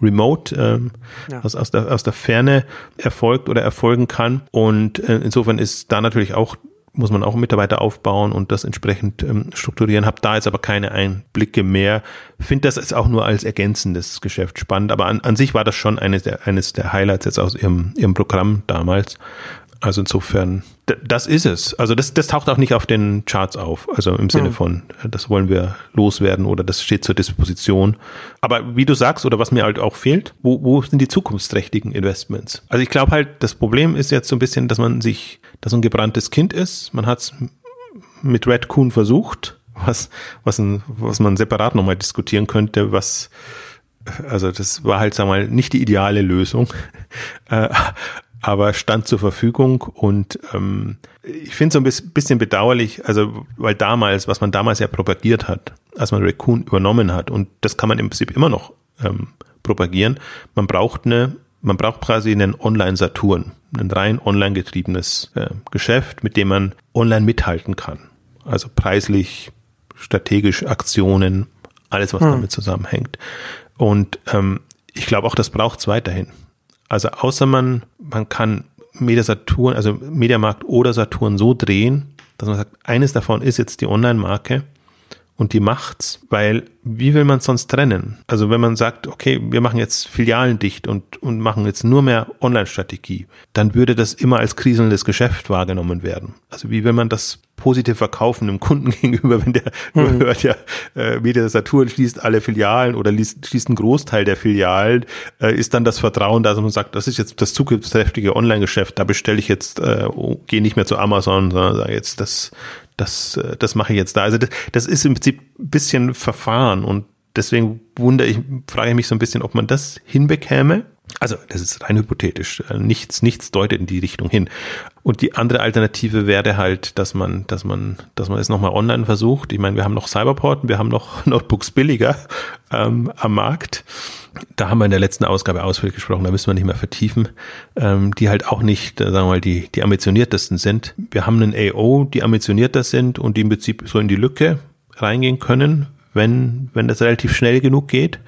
remote ähm, ja. aus, aus, der, aus der Ferne erfolgt oder erfolgen kann. Und äh, insofern ist da natürlich auch muss man auch Mitarbeiter aufbauen und das entsprechend ähm, strukturieren. Hab da jetzt aber keine Einblicke mehr. Finde das ist auch nur als ergänzendes Geschäft spannend, aber an, an sich war das schon eines der, eines der Highlights jetzt aus ihrem, ihrem Programm damals. Also insofern, das ist es. Also das, das taucht auch nicht auf den Charts auf. Also im Sinne hm. von, das wollen wir loswerden oder das steht zur Disposition. Aber wie du sagst, oder was mir halt auch fehlt, wo, wo sind die zukunftsträchtigen Investments? Also ich glaube halt, das Problem ist jetzt so ein bisschen, dass man sich, dass ein gebranntes Kind ist. Man hat es mit Red Coon versucht, was, was, ein, was man separat nochmal diskutieren könnte, was, also das war halt, sagen mal, nicht die ideale Lösung. Äh, aber stand zur Verfügung und ähm, ich finde so ein bisschen bedauerlich, also weil damals, was man damals ja propagiert hat, als man Raccoon übernommen hat und das kann man im Prinzip immer noch ähm, propagieren, man braucht eine, man braucht quasi einen Online-Saturn, ein rein online getriebenes äh, Geschäft, mit dem man online mithalten kann. Also preislich, strategisch, Aktionen, alles, was hm. damit zusammenhängt. Und ähm, ich glaube auch, das braucht es weiterhin. Also außer man, man kann Media Saturn, also Mediamarkt oder Saturn so drehen, dass man sagt, eines davon ist jetzt die Online-Marke und die macht's, weil wie will man es sonst trennen? Also wenn man sagt, okay, wir machen jetzt Filialen dicht und, und machen jetzt nur mehr Online-Strategie, dann würde das immer als kriselndes Geschäft wahrgenommen werden. Also wie will man das positiv verkaufen dem Kunden gegenüber, wenn der mhm. hört ja, äh, Media Saturn schließt alle Filialen oder liest, schließt einen Großteil der Filialen, äh, ist dann das Vertrauen da, dass man sagt, das ist jetzt das zukünftige Online-Geschäft, da bestelle ich jetzt, äh, gehe nicht mehr zu Amazon, sondern sage jetzt, das, das, äh, das mache ich jetzt da. Also das, das ist im Prinzip ein bisschen verfahren und deswegen wundere ich, frage ich mich so ein bisschen, ob man das hinbekäme. Also, das ist rein hypothetisch. Äh, nichts, nichts deutet in die Richtung hin. Und die andere Alternative wäre halt, dass man, dass man, dass man es nochmal online versucht. Ich meine, wir haben noch Cyberport, wir haben noch Notebooks billiger ähm, am Markt. Da haben wir in der letzten Ausgabe ausführlich gesprochen, da müssen wir nicht mehr vertiefen, ähm, die halt auch nicht, äh, sagen wir mal, die, die ambitioniertesten sind. Wir haben einen AO, die ambitionierter sind und die im Prinzip so in die Lücke reingehen können, wenn, wenn das relativ schnell genug geht.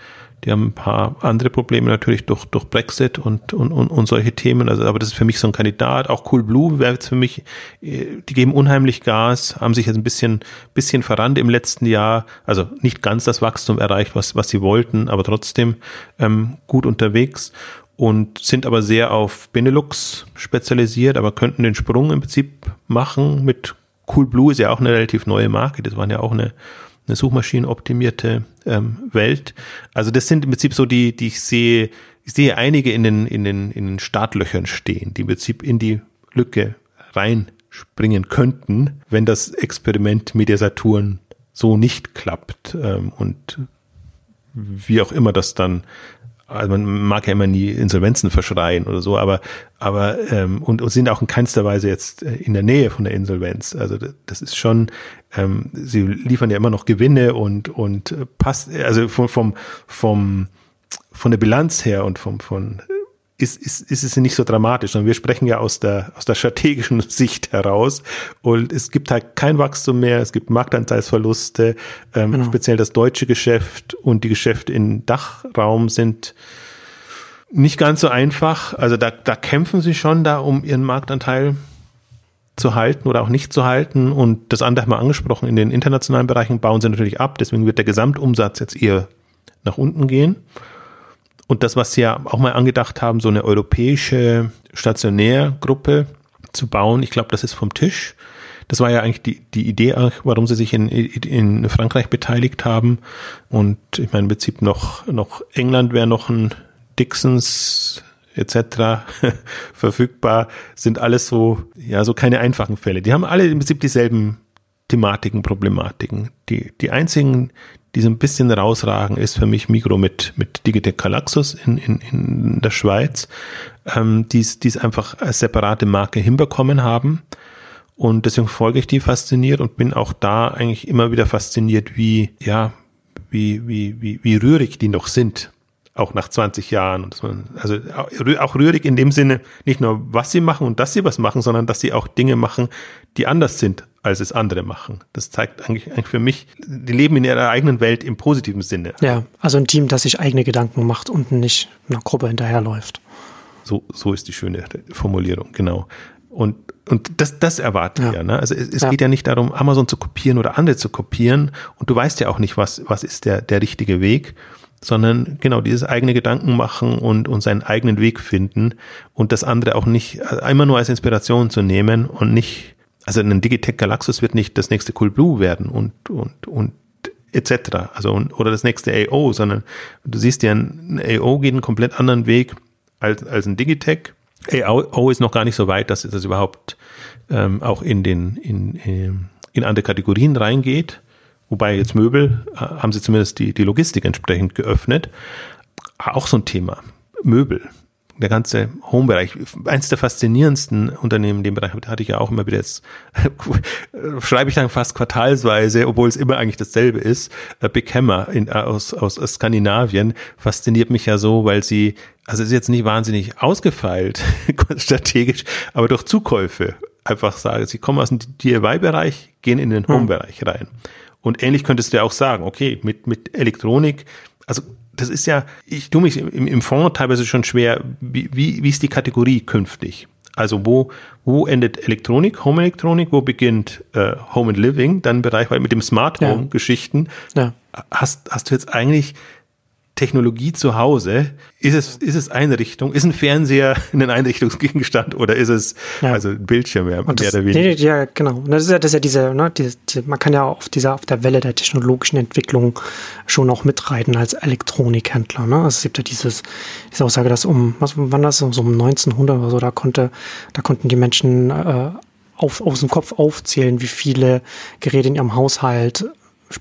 Die haben ein paar andere Probleme natürlich durch, durch Brexit und, und, und, und solche Themen. Also, aber das ist für mich so ein Kandidat. Auch Cool Blue wäre jetzt für mich, äh, die geben unheimlich Gas, haben sich jetzt ein bisschen, bisschen verrannt im letzten Jahr. Also nicht ganz das Wachstum erreicht, was, was sie wollten, aber trotzdem ähm, gut unterwegs und sind aber sehr auf Benelux spezialisiert, aber könnten den Sprung im Prinzip machen mit Cool Blue ist ja auch eine relativ neue Marke. Das waren ja auch eine eine suchmaschinenoptimierte ähm, Welt. Also das sind im Prinzip so die, die ich sehe, ich sehe einige in den, in den, in den Startlöchern stehen, die im Prinzip in die Lücke reinspringen könnten, wenn das Experiment Media Saturn so nicht klappt ähm, und wie auch immer das dann also man mag ja immer nie Insolvenzen verschreien oder so, aber aber ähm, und, und sind auch in keinster Weise jetzt äh, in der Nähe von der Insolvenz. Also das ist schon, ähm, sie liefern ja immer noch Gewinne und und äh, passt, also vom vom vom von der Bilanz her und vom von ist, ist, ist es nicht so dramatisch, sondern wir sprechen ja aus der, aus der strategischen Sicht heraus und es gibt halt kein Wachstum mehr, es gibt Marktanteilsverluste, ähm, genau. speziell das deutsche Geschäft und die Geschäfte im Dachraum sind nicht ganz so einfach. Also da, da kämpfen sie schon da, um ihren Marktanteil zu halten oder auch nicht zu halten. Und das andere haben wir angesprochen, in den internationalen Bereichen bauen sie natürlich ab, deswegen wird der Gesamtumsatz jetzt eher nach unten gehen. Und das, was Sie ja auch mal angedacht haben, so eine europäische Stationärgruppe zu bauen, ich glaube, das ist vom Tisch. Das war ja eigentlich die, die Idee, warum sie sich in, in Frankreich beteiligt haben. Und ich meine, im Prinzip noch, noch England wäre noch ein Dixons etc. verfügbar, sind alles so, ja, so keine einfachen Fälle. Die haben alle im Prinzip dieselben Thematiken, Problematiken. Die, die einzigen, die so ein bisschen rausragen, ist für mich Migro mit, mit Digitec Galaxus in, in, in der Schweiz, ähm, die es einfach als separate Marke hinbekommen haben. Und deswegen folge ich die fasziniert und bin auch da eigentlich immer wieder fasziniert, wie, ja, wie, wie, wie, wie rührig die noch sind. Auch nach 20 Jahren. Und man, also auch rührig in dem Sinne, nicht nur was sie machen und dass sie was machen, sondern dass sie auch Dinge machen, die anders sind, als es andere machen. Das zeigt eigentlich, eigentlich für mich, die leben in ihrer eigenen Welt im positiven Sinne. Ja, also ein Team, das sich eigene Gedanken macht und nicht einer Gruppe hinterherläuft. So, so ist die schöne Formulierung, genau. Und, und das, das erwarte ich ja. ja ne? Also es, es ja. geht ja nicht darum, Amazon zu kopieren oder andere zu kopieren. Und du weißt ja auch nicht, was, was ist der, der richtige Weg, sondern genau dieses eigene Gedanken machen und, und seinen eigenen Weg finden und das andere auch nicht einmal nur als Inspiration zu nehmen und nicht, also ein Digitech Galaxus wird nicht das nächste Cool Blue werden und, und, und etc. Also oder das nächste AO, sondern du siehst ja, ein AO geht einen komplett anderen Weg als, als ein Digitech AO ist noch gar nicht so weit, dass das überhaupt ähm, auch in den in, ähm, in andere Kategorien reingeht. Wobei jetzt Möbel äh, haben sie zumindest die, die Logistik entsprechend geöffnet. Auch so ein Thema. Möbel der ganze Home-Bereich, eins der faszinierendsten Unternehmen in dem Bereich, hatte ich ja auch immer wieder jetzt, schreibe ich dann fast quartalsweise, obwohl es immer eigentlich dasselbe ist. Äh, Big Hammer in, aus, aus, aus Skandinavien fasziniert mich ja so, weil sie, also es ist jetzt nicht wahnsinnig ausgefeilt, strategisch, aber durch Zukäufe einfach sagen, sie kommen aus dem DIY-Bereich, gehen in den hm. Home-Bereich rein. Und ähnlich könntest du ja auch sagen, okay, mit, mit Elektronik, also das ist ja, ich tue mich im, im Fonds teilweise schon schwer, wie, wie, wie ist die Kategorie künftig? Also wo, wo endet Elektronik, Home Elektronik, wo beginnt äh, Home and Living, dann Bereich, weil mit dem Smart Home Geschichten ja. hast, hast du jetzt eigentlich Technologie zu Hause, ist es, ist es Einrichtung, ist ein Fernseher ein Einrichtungsgegenstand oder ist es ja. also ein Bildschirm mehr, mehr das, oder weniger? Ja, genau. Das ist ja, das ist ja diese, ne, diese, man kann ja auf dieser, auf der Welle der technologischen Entwicklung schon auch mitreiten als Elektronikhändler. Ne? Also es gibt ja dieses, diese Aussage, dass um, was wann das, so um 1900 oder so, da konnte, da konnten die Menschen äh, auf, aus dem Kopf aufzählen, wie viele Geräte in ihrem Haushalt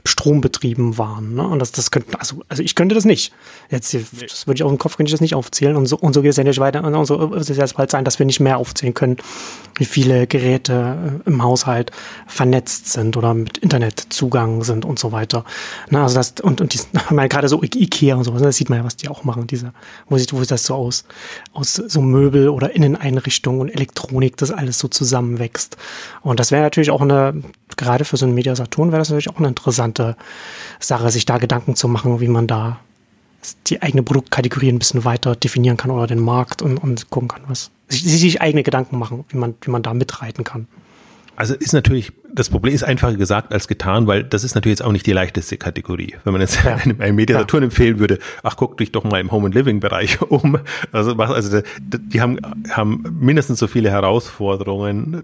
strombetrieben waren. Ne? Und das, das könnten, also, also ich könnte das nicht. Jetzt, das würde ich auf dem Kopf, könnte ich das nicht aufzählen. Und so, und so geht es ja nicht weiter. Und so wird es jetzt bald sein, dass wir nicht mehr aufzählen können, wie viele Geräte äh, im Haushalt vernetzt sind oder mit Internetzugang sind und so weiter. Ne? Also das, und, und die, meine, gerade so Ikea und so, das sieht man ja, was die auch machen, diese, wo sieht, wo ist das so aus, aus so Möbel oder Inneneinrichtungen und Elektronik, das alles so zusammenwächst. Und das wäre natürlich auch eine, gerade für so einen Mediasaturn wäre das natürlich auch eine interessante Sache, sich da Gedanken zu machen, wie man da die eigene Produktkategorie ein bisschen weiter definieren kann oder den Markt und, und gucken kann, was sich, sich eigene Gedanken machen, wie man, wie man da mitreiten kann. Also ist natürlich, das Problem ist einfacher gesagt als getan, weil das ist natürlich jetzt auch nicht die leichteste Kategorie. Wenn man jetzt ja. einem, einem Mediasaturn ja. empfehlen würde, ach, guck dich doch mal im Home and Living Bereich um. Also, also die haben, haben mindestens so viele Herausforderungen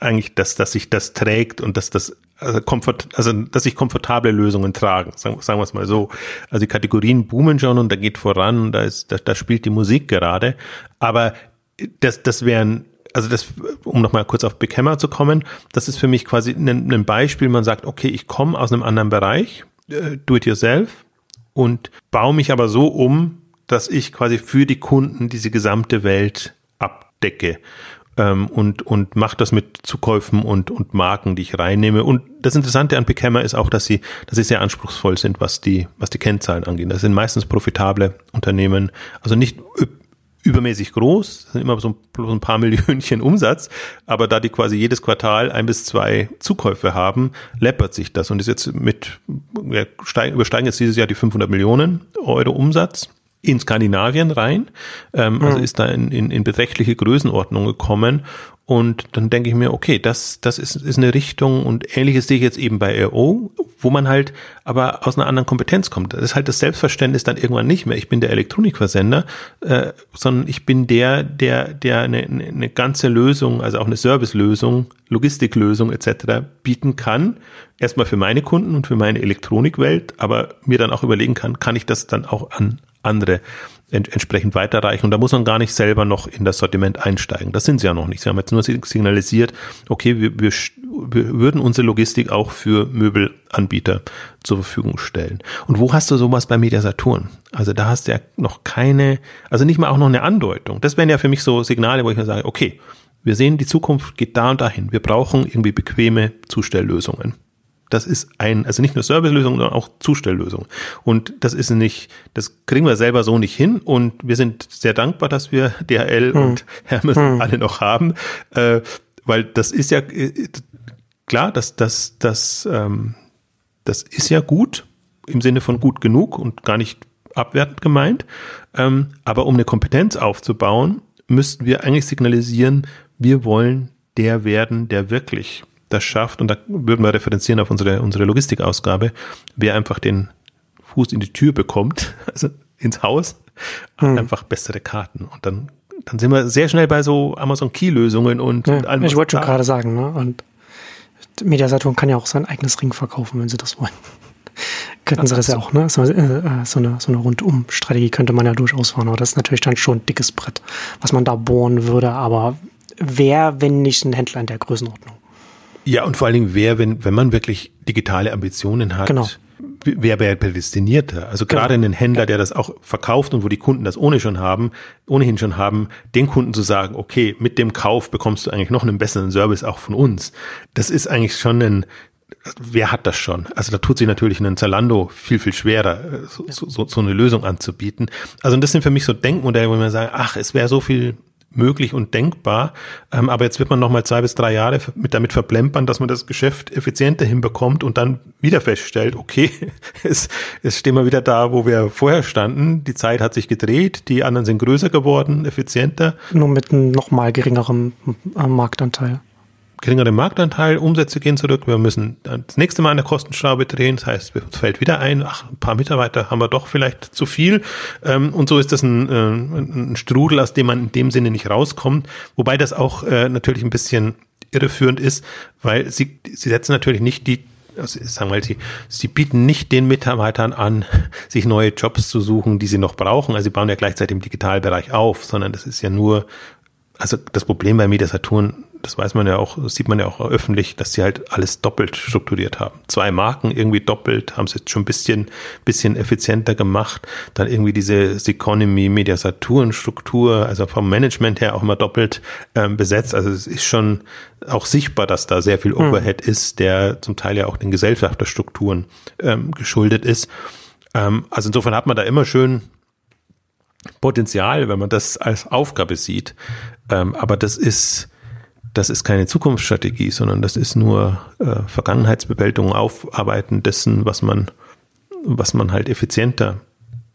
eigentlich, dass, dass sich das trägt und dass das also, komfort, also dass sich komfortable Lösungen tragen, sagen, sagen wir es mal so. Also die Kategorien boomen schon und da geht voran, da ist, da, da spielt die Musik gerade. Aber das, das wären also das, um nochmal kurz auf Big Hammer zu kommen, das ist für mich quasi ein, ein Beispiel, man sagt, okay, ich komme aus einem anderen Bereich, äh, do it yourself, und baue mich aber so um, dass ich quasi für die Kunden diese gesamte Welt abdecke ähm, und, und macht das mit Zukäufen und, und Marken, die ich reinnehme. Und das Interessante an Pickhammer ist auch, dass sie, dass sie sehr anspruchsvoll sind, was die, was die Kennzahlen angeht. Das sind meistens profitable Unternehmen, also nicht übermäßig groß, sind immer so ein, so ein paar Millionchen Umsatz, aber da die quasi jedes Quartal ein bis zwei Zukäufe haben, läppert sich das und ist jetzt mit, wir steigen, übersteigen jetzt dieses Jahr die 500 Millionen Euro Umsatz in Skandinavien rein, ähm, also ist da in, in, in beträchtliche Größenordnung gekommen und dann denke ich mir, okay, das, das ist, ist eine Richtung und ähnliches sehe ich jetzt eben bei RO, wo man halt aber aus einer anderen Kompetenz kommt. Das ist halt das Selbstverständnis dann irgendwann nicht mehr. Ich bin der Elektronikversender, äh, sondern ich bin der, der, der eine, eine ganze Lösung, also auch eine Servicelösung, Logistiklösung etc. bieten kann. Erstmal für meine Kunden und für meine Elektronikwelt, aber mir dann auch überlegen kann, kann ich das dann auch an andere ent entsprechend weiterreichen. Und da muss man gar nicht selber noch in das Sortiment einsteigen. Das sind sie ja noch nicht. Sie haben jetzt nur signalisiert, okay, wir, wir, wir würden unsere Logistik auch für Möbelanbieter zur Verfügung stellen. Und wo hast du sowas bei Media Saturn? Also da hast du ja noch keine, also nicht mal auch noch eine Andeutung. Das wären ja für mich so Signale, wo ich mir sage, okay, wir sehen, die Zukunft geht da und dahin. Wir brauchen irgendwie bequeme Zustelllösungen. Das ist ein, also nicht nur Servicelösung, sondern auch Zustelllösung. Und das ist nicht, das kriegen wir selber so nicht hin. Und wir sind sehr dankbar, dass wir DHL hm. und Hermes hm. alle noch haben, äh, weil das ist ja äh, klar, dass das, das, ähm, das ist ja gut im Sinne von gut genug und gar nicht abwertend gemeint. Ähm, aber um eine Kompetenz aufzubauen, müssten wir eigentlich signalisieren, wir wollen der werden, der wirklich das schafft, und da würden wir referenzieren auf unsere, unsere Logistikausgabe, wer einfach den Fuß in die Tür bekommt, also ins Haus, hm. einfach bessere Karten. Und dann, dann sind wir sehr schnell bei so Amazon Key-Lösungen und, ja, und allem. Ich wollte schon gerade sagen, ne? Und Mediasaturn kann ja auch sein eigenes Ring verkaufen, wenn sie das wollen. Könnten sie das ja auch, ne? So, äh, so eine, so eine Rundum-Strategie könnte man ja durchaus fahren, aber das ist natürlich dann schon ein dickes Brett, was man da bohren würde, aber wer, wenn nicht ein Händler in der Größenordnung? Ja, und vor allen Dingen, wer, wenn, wenn man wirklich digitale Ambitionen hat, genau. wer wäre prädestinierter? Also genau. gerade einen Händler, der das auch verkauft und wo die Kunden das ohne schon haben, ohnehin schon haben, den Kunden zu sagen, okay, mit dem Kauf bekommst du eigentlich noch einen besseren Service auch von uns. Das ist eigentlich schon ein, wer hat das schon? Also da tut sich natürlich ein Zalando viel, viel schwerer, so, so, so eine Lösung anzubieten. Also das sind für mich so Denkmodelle, wo man sagt, ach, es wäre so viel möglich und denkbar. Ähm, aber jetzt wird man noch mal zwei bis drei Jahre mit damit verplempern, dass man das Geschäft effizienter hinbekommt und dann wieder feststellt, okay, es, es stehen wir wieder da, wo wir vorher standen. Die Zeit hat sich gedreht, die anderen sind größer geworden, effizienter. Nur mit einem noch mal geringerem äh, Marktanteil geringeren Marktanteil, Umsätze gehen zurück, wir müssen das nächste Mal der Kostenschraube drehen, das heißt, uns fällt wieder ein, ach, ein paar Mitarbeiter haben wir doch vielleicht zu viel. Ähm, und so ist das ein, äh, ein Strudel, aus dem man in dem Sinne nicht rauskommt, wobei das auch äh, natürlich ein bisschen irreführend ist, weil sie, sie setzen natürlich nicht die also sagen wir, sie, sie bieten nicht den Mitarbeitern an, sich neue Jobs zu suchen, die sie noch brauchen. Also sie bauen ja gleichzeitig im Digitalbereich auf, sondern das ist ja nur, also das Problem bei Media Saturn das weiß man ja auch, sieht man ja auch öffentlich, dass sie halt alles doppelt strukturiert haben. Zwei Marken irgendwie doppelt, haben sie jetzt schon ein bisschen, bisschen effizienter gemacht. Dann irgendwie diese Economy Media Saturn Struktur, also vom Management her auch immer doppelt ähm, besetzt. Also es ist schon auch sichtbar, dass da sehr viel hm. Overhead hm. ist, der zum Teil ja auch den Gesellschafterstrukturen ähm, geschuldet ist. Ähm, also insofern hat man da immer schön Potenzial, wenn man das als Aufgabe sieht. Ähm, aber das ist, das ist keine Zukunftsstrategie, sondern das ist nur äh, Vergangenheitsbewältigung, Aufarbeiten dessen, was man, was man halt effizienter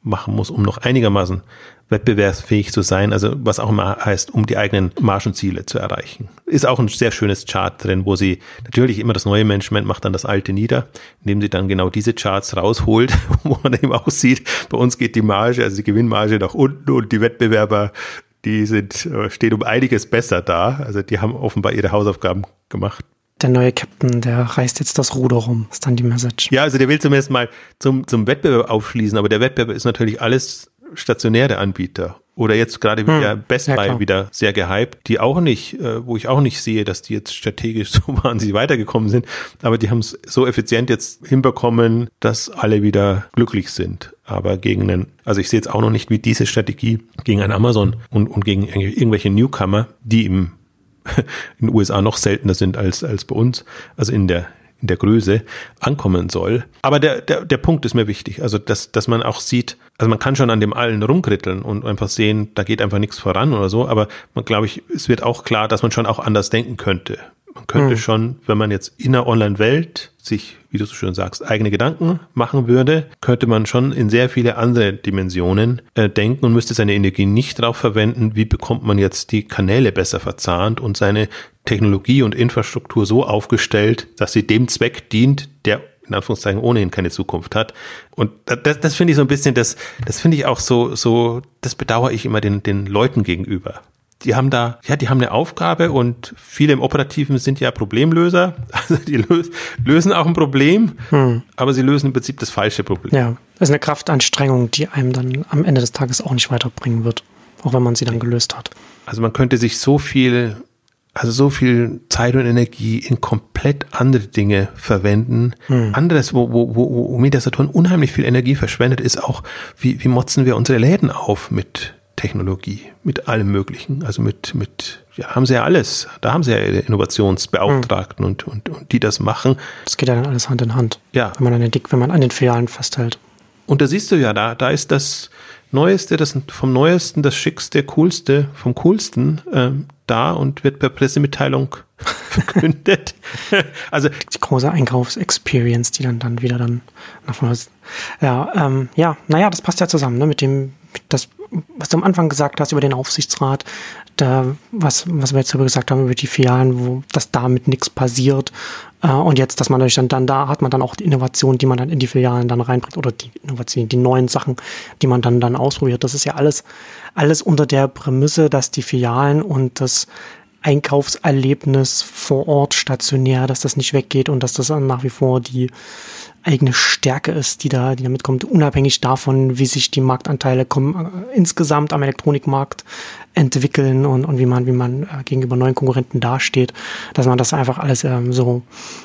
machen muss, um noch einigermaßen wettbewerbsfähig zu sein, also was auch immer heißt, um die eigenen Margenziele zu erreichen. Ist auch ein sehr schönes Chart drin, wo sie natürlich immer das neue Management macht dann das alte nieder, indem sie dann genau diese Charts rausholt, wo man eben auch sieht, bei uns geht die Marge, also die Gewinnmarge nach unten und die Wettbewerber die sind, äh, stehen um einiges besser da. Also die haben offenbar ihre Hausaufgaben gemacht. Der neue Captain, der reißt jetzt das Ruder rum, ist dann die Message. Ja, also der will zumindest mal zum, zum Wettbewerb aufschließen, aber der Wettbewerb ist natürlich alles stationäre Anbieter. Oder jetzt gerade wieder hm, Best Buy ja, wieder sehr gehypt, die auch nicht, äh, wo ich auch nicht sehe, dass die jetzt strategisch so wahnsinnig weitergekommen sind, aber die haben es so effizient jetzt hinbekommen, dass alle wieder glücklich sind. Aber gegen einen, also ich sehe jetzt auch noch nicht, wie diese Strategie gegen ein Amazon und, und gegen irgendwelche Newcomer, die im in den USA noch seltener sind als, als bei uns, also in der, in der Größe ankommen soll. Aber der, der, der Punkt ist mir wichtig. Also, dass, dass man auch sieht, also man kann schon an dem allen rumkritteln und einfach sehen, da geht einfach nichts voran oder so, aber man glaube ich, es wird auch klar, dass man schon auch anders denken könnte. Man könnte hm. schon, wenn man jetzt in der Online-Welt sich, wie du so schön sagst, eigene Gedanken machen würde, könnte man schon in sehr viele andere Dimensionen äh, denken und müsste seine Energie nicht darauf verwenden, wie bekommt man jetzt die Kanäle besser verzahnt und seine Technologie und Infrastruktur so aufgestellt, dass sie dem Zweck dient, der in Anführungszeichen ohnehin keine Zukunft hat. Und das, das finde ich so ein bisschen, das, das finde ich auch so, so, das bedauere ich immer den, den Leuten gegenüber die haben da, ja, die haben eine Aufgabe und viele im Operativen sind ja Problemlöser. Also die lös lösen auch ein Problem, hm. aber sie lösen im Prinzip das falsche Problem. Ja, das ist eine Kraftanstrengung, die einem dann am Ende des Tages auch nicht weiterbringen wird, auch wenn man sie dann gelöst hat. Also man könnte sich so viel, also so viel Zeit und Energie in komplett andere Dinge verwenden. Hm. Anderes, wo, wo, wo, wo Mediasaturn unheimlich viel Energie verschwendet, ist auch, wie, wie motzen wir unsere Läden auf mit Technologie, mit allem Möglichen. Also mit, mit, ja, haben sie ja alles. Da haben sie ja Innovationsbeauftragten mhm. und, und, und die das machen. Das geht ja dann alles Hand in Hand. Ja. Wenn man an den, wenn man an den Filialen festhält. Und da siehst du ja, da, da ist das Neueste, das vom Neuesten, das Schickste, Coolste, vom Coolsten ähm, da und wird per Pressemitteilung verkündet. also die große Einkaufsexperience, die dann dann wieder dann nach vorne. Ja, ähm, ja, naja, das passt ja zusammen, ne, mit dem, das was du am Anfang gesagt hast über den Aufsichtsrat, da, was, was wir jetzt darüber gesagt haben über die Filialen, wo dass damit nichts passiert. Äh, und jetzt, dass man natürlich dann, dann da hat man dann auch die Innovation, die man dann in die Filialen dann reinbringt oder die Innovation, die neuen Sachen, die man dann dann ausprobiert. Das ist ja alles, alles unter der Prämisse, dass die Filialen und das Einkaufserlebnis vor Ort stationär, dass das nicht weggeht und dass das dann nach wie vor die eigene Stärke ist, die da, die damit kommt, unabhängig davon, wie sich die Marktanteile kommen, äh, insgesamt am Elektronikmarkt entwickeln und, und wie man, wie man äh, gegenüber neuen Konkurrenten dasteht, dass man das einfach alles ähm, so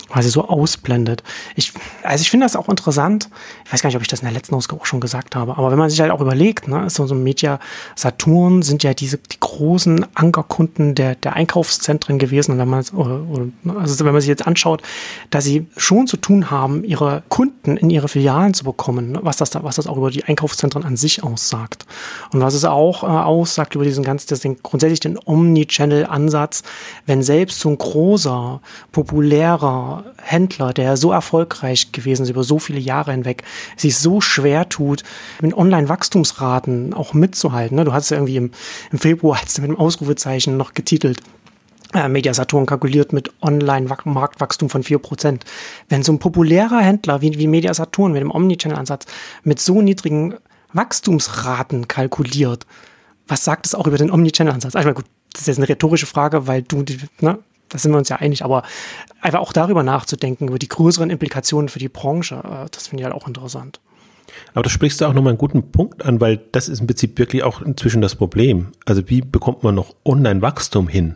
quasi so ausblendet. Ich, also ich finde das auch interessant. Ich weiß gar nicht, ob ich das in der letzten Ausgabe auch schon gesagt habe, aber wenn man sich halt auch überlegt, ne, so, so Media Saturn sind ja diese die großen Ankerkunden der, der Einkaufszentren gewesen. Und wenn man oder, also wenn man sich jetzt anschaut, dass sie schon zu tun haben, ihre Kunden in ihre Filialen zu bekommen, ne, was das da, was das auch über die Einkaufszentren an sich aussagt. Und was es auch äh, aussagt über diesen ganzen ganz das den, grundsätzlich den Omnichannel-Ansatz, wenn selbst so ein großer, populärer Händler, der so erfolgreich gewesen ist über so viele Jahre hinweg, sich so schwer tut, mit Online-Wachstumsraten auch mitzuhalten. Ne? Du hast ja irgendwie im, im Februar als mit dem Ausrufezeichen noch getitelt, äh, Mediasaturn kalkuliert mit Online-Marktwachstum von 4%. Wenn so ein populärer Händler wie, wie Mediasaturn mit dem Omnichannel-Ansatz mit so niedrigen Wachstumsraten kalkuliert, was sagt es auch über den Omnichannel-Ansatz? Also gut, das ist jetzt eine rhetorische Frage, weil du, ne, da sind wir uns ja einig, aber einfach auch darüber nachzudenken, über die größeren Implikationen für die Branche, äh, das finde ich halt auch interessant. Aber da sprichst du auch nochmal einen guten Punkt an, weil das ist im Prinzip wirklich auch inzwischen das Problem. Also wie bekommt man noch Online-Wachstum hin?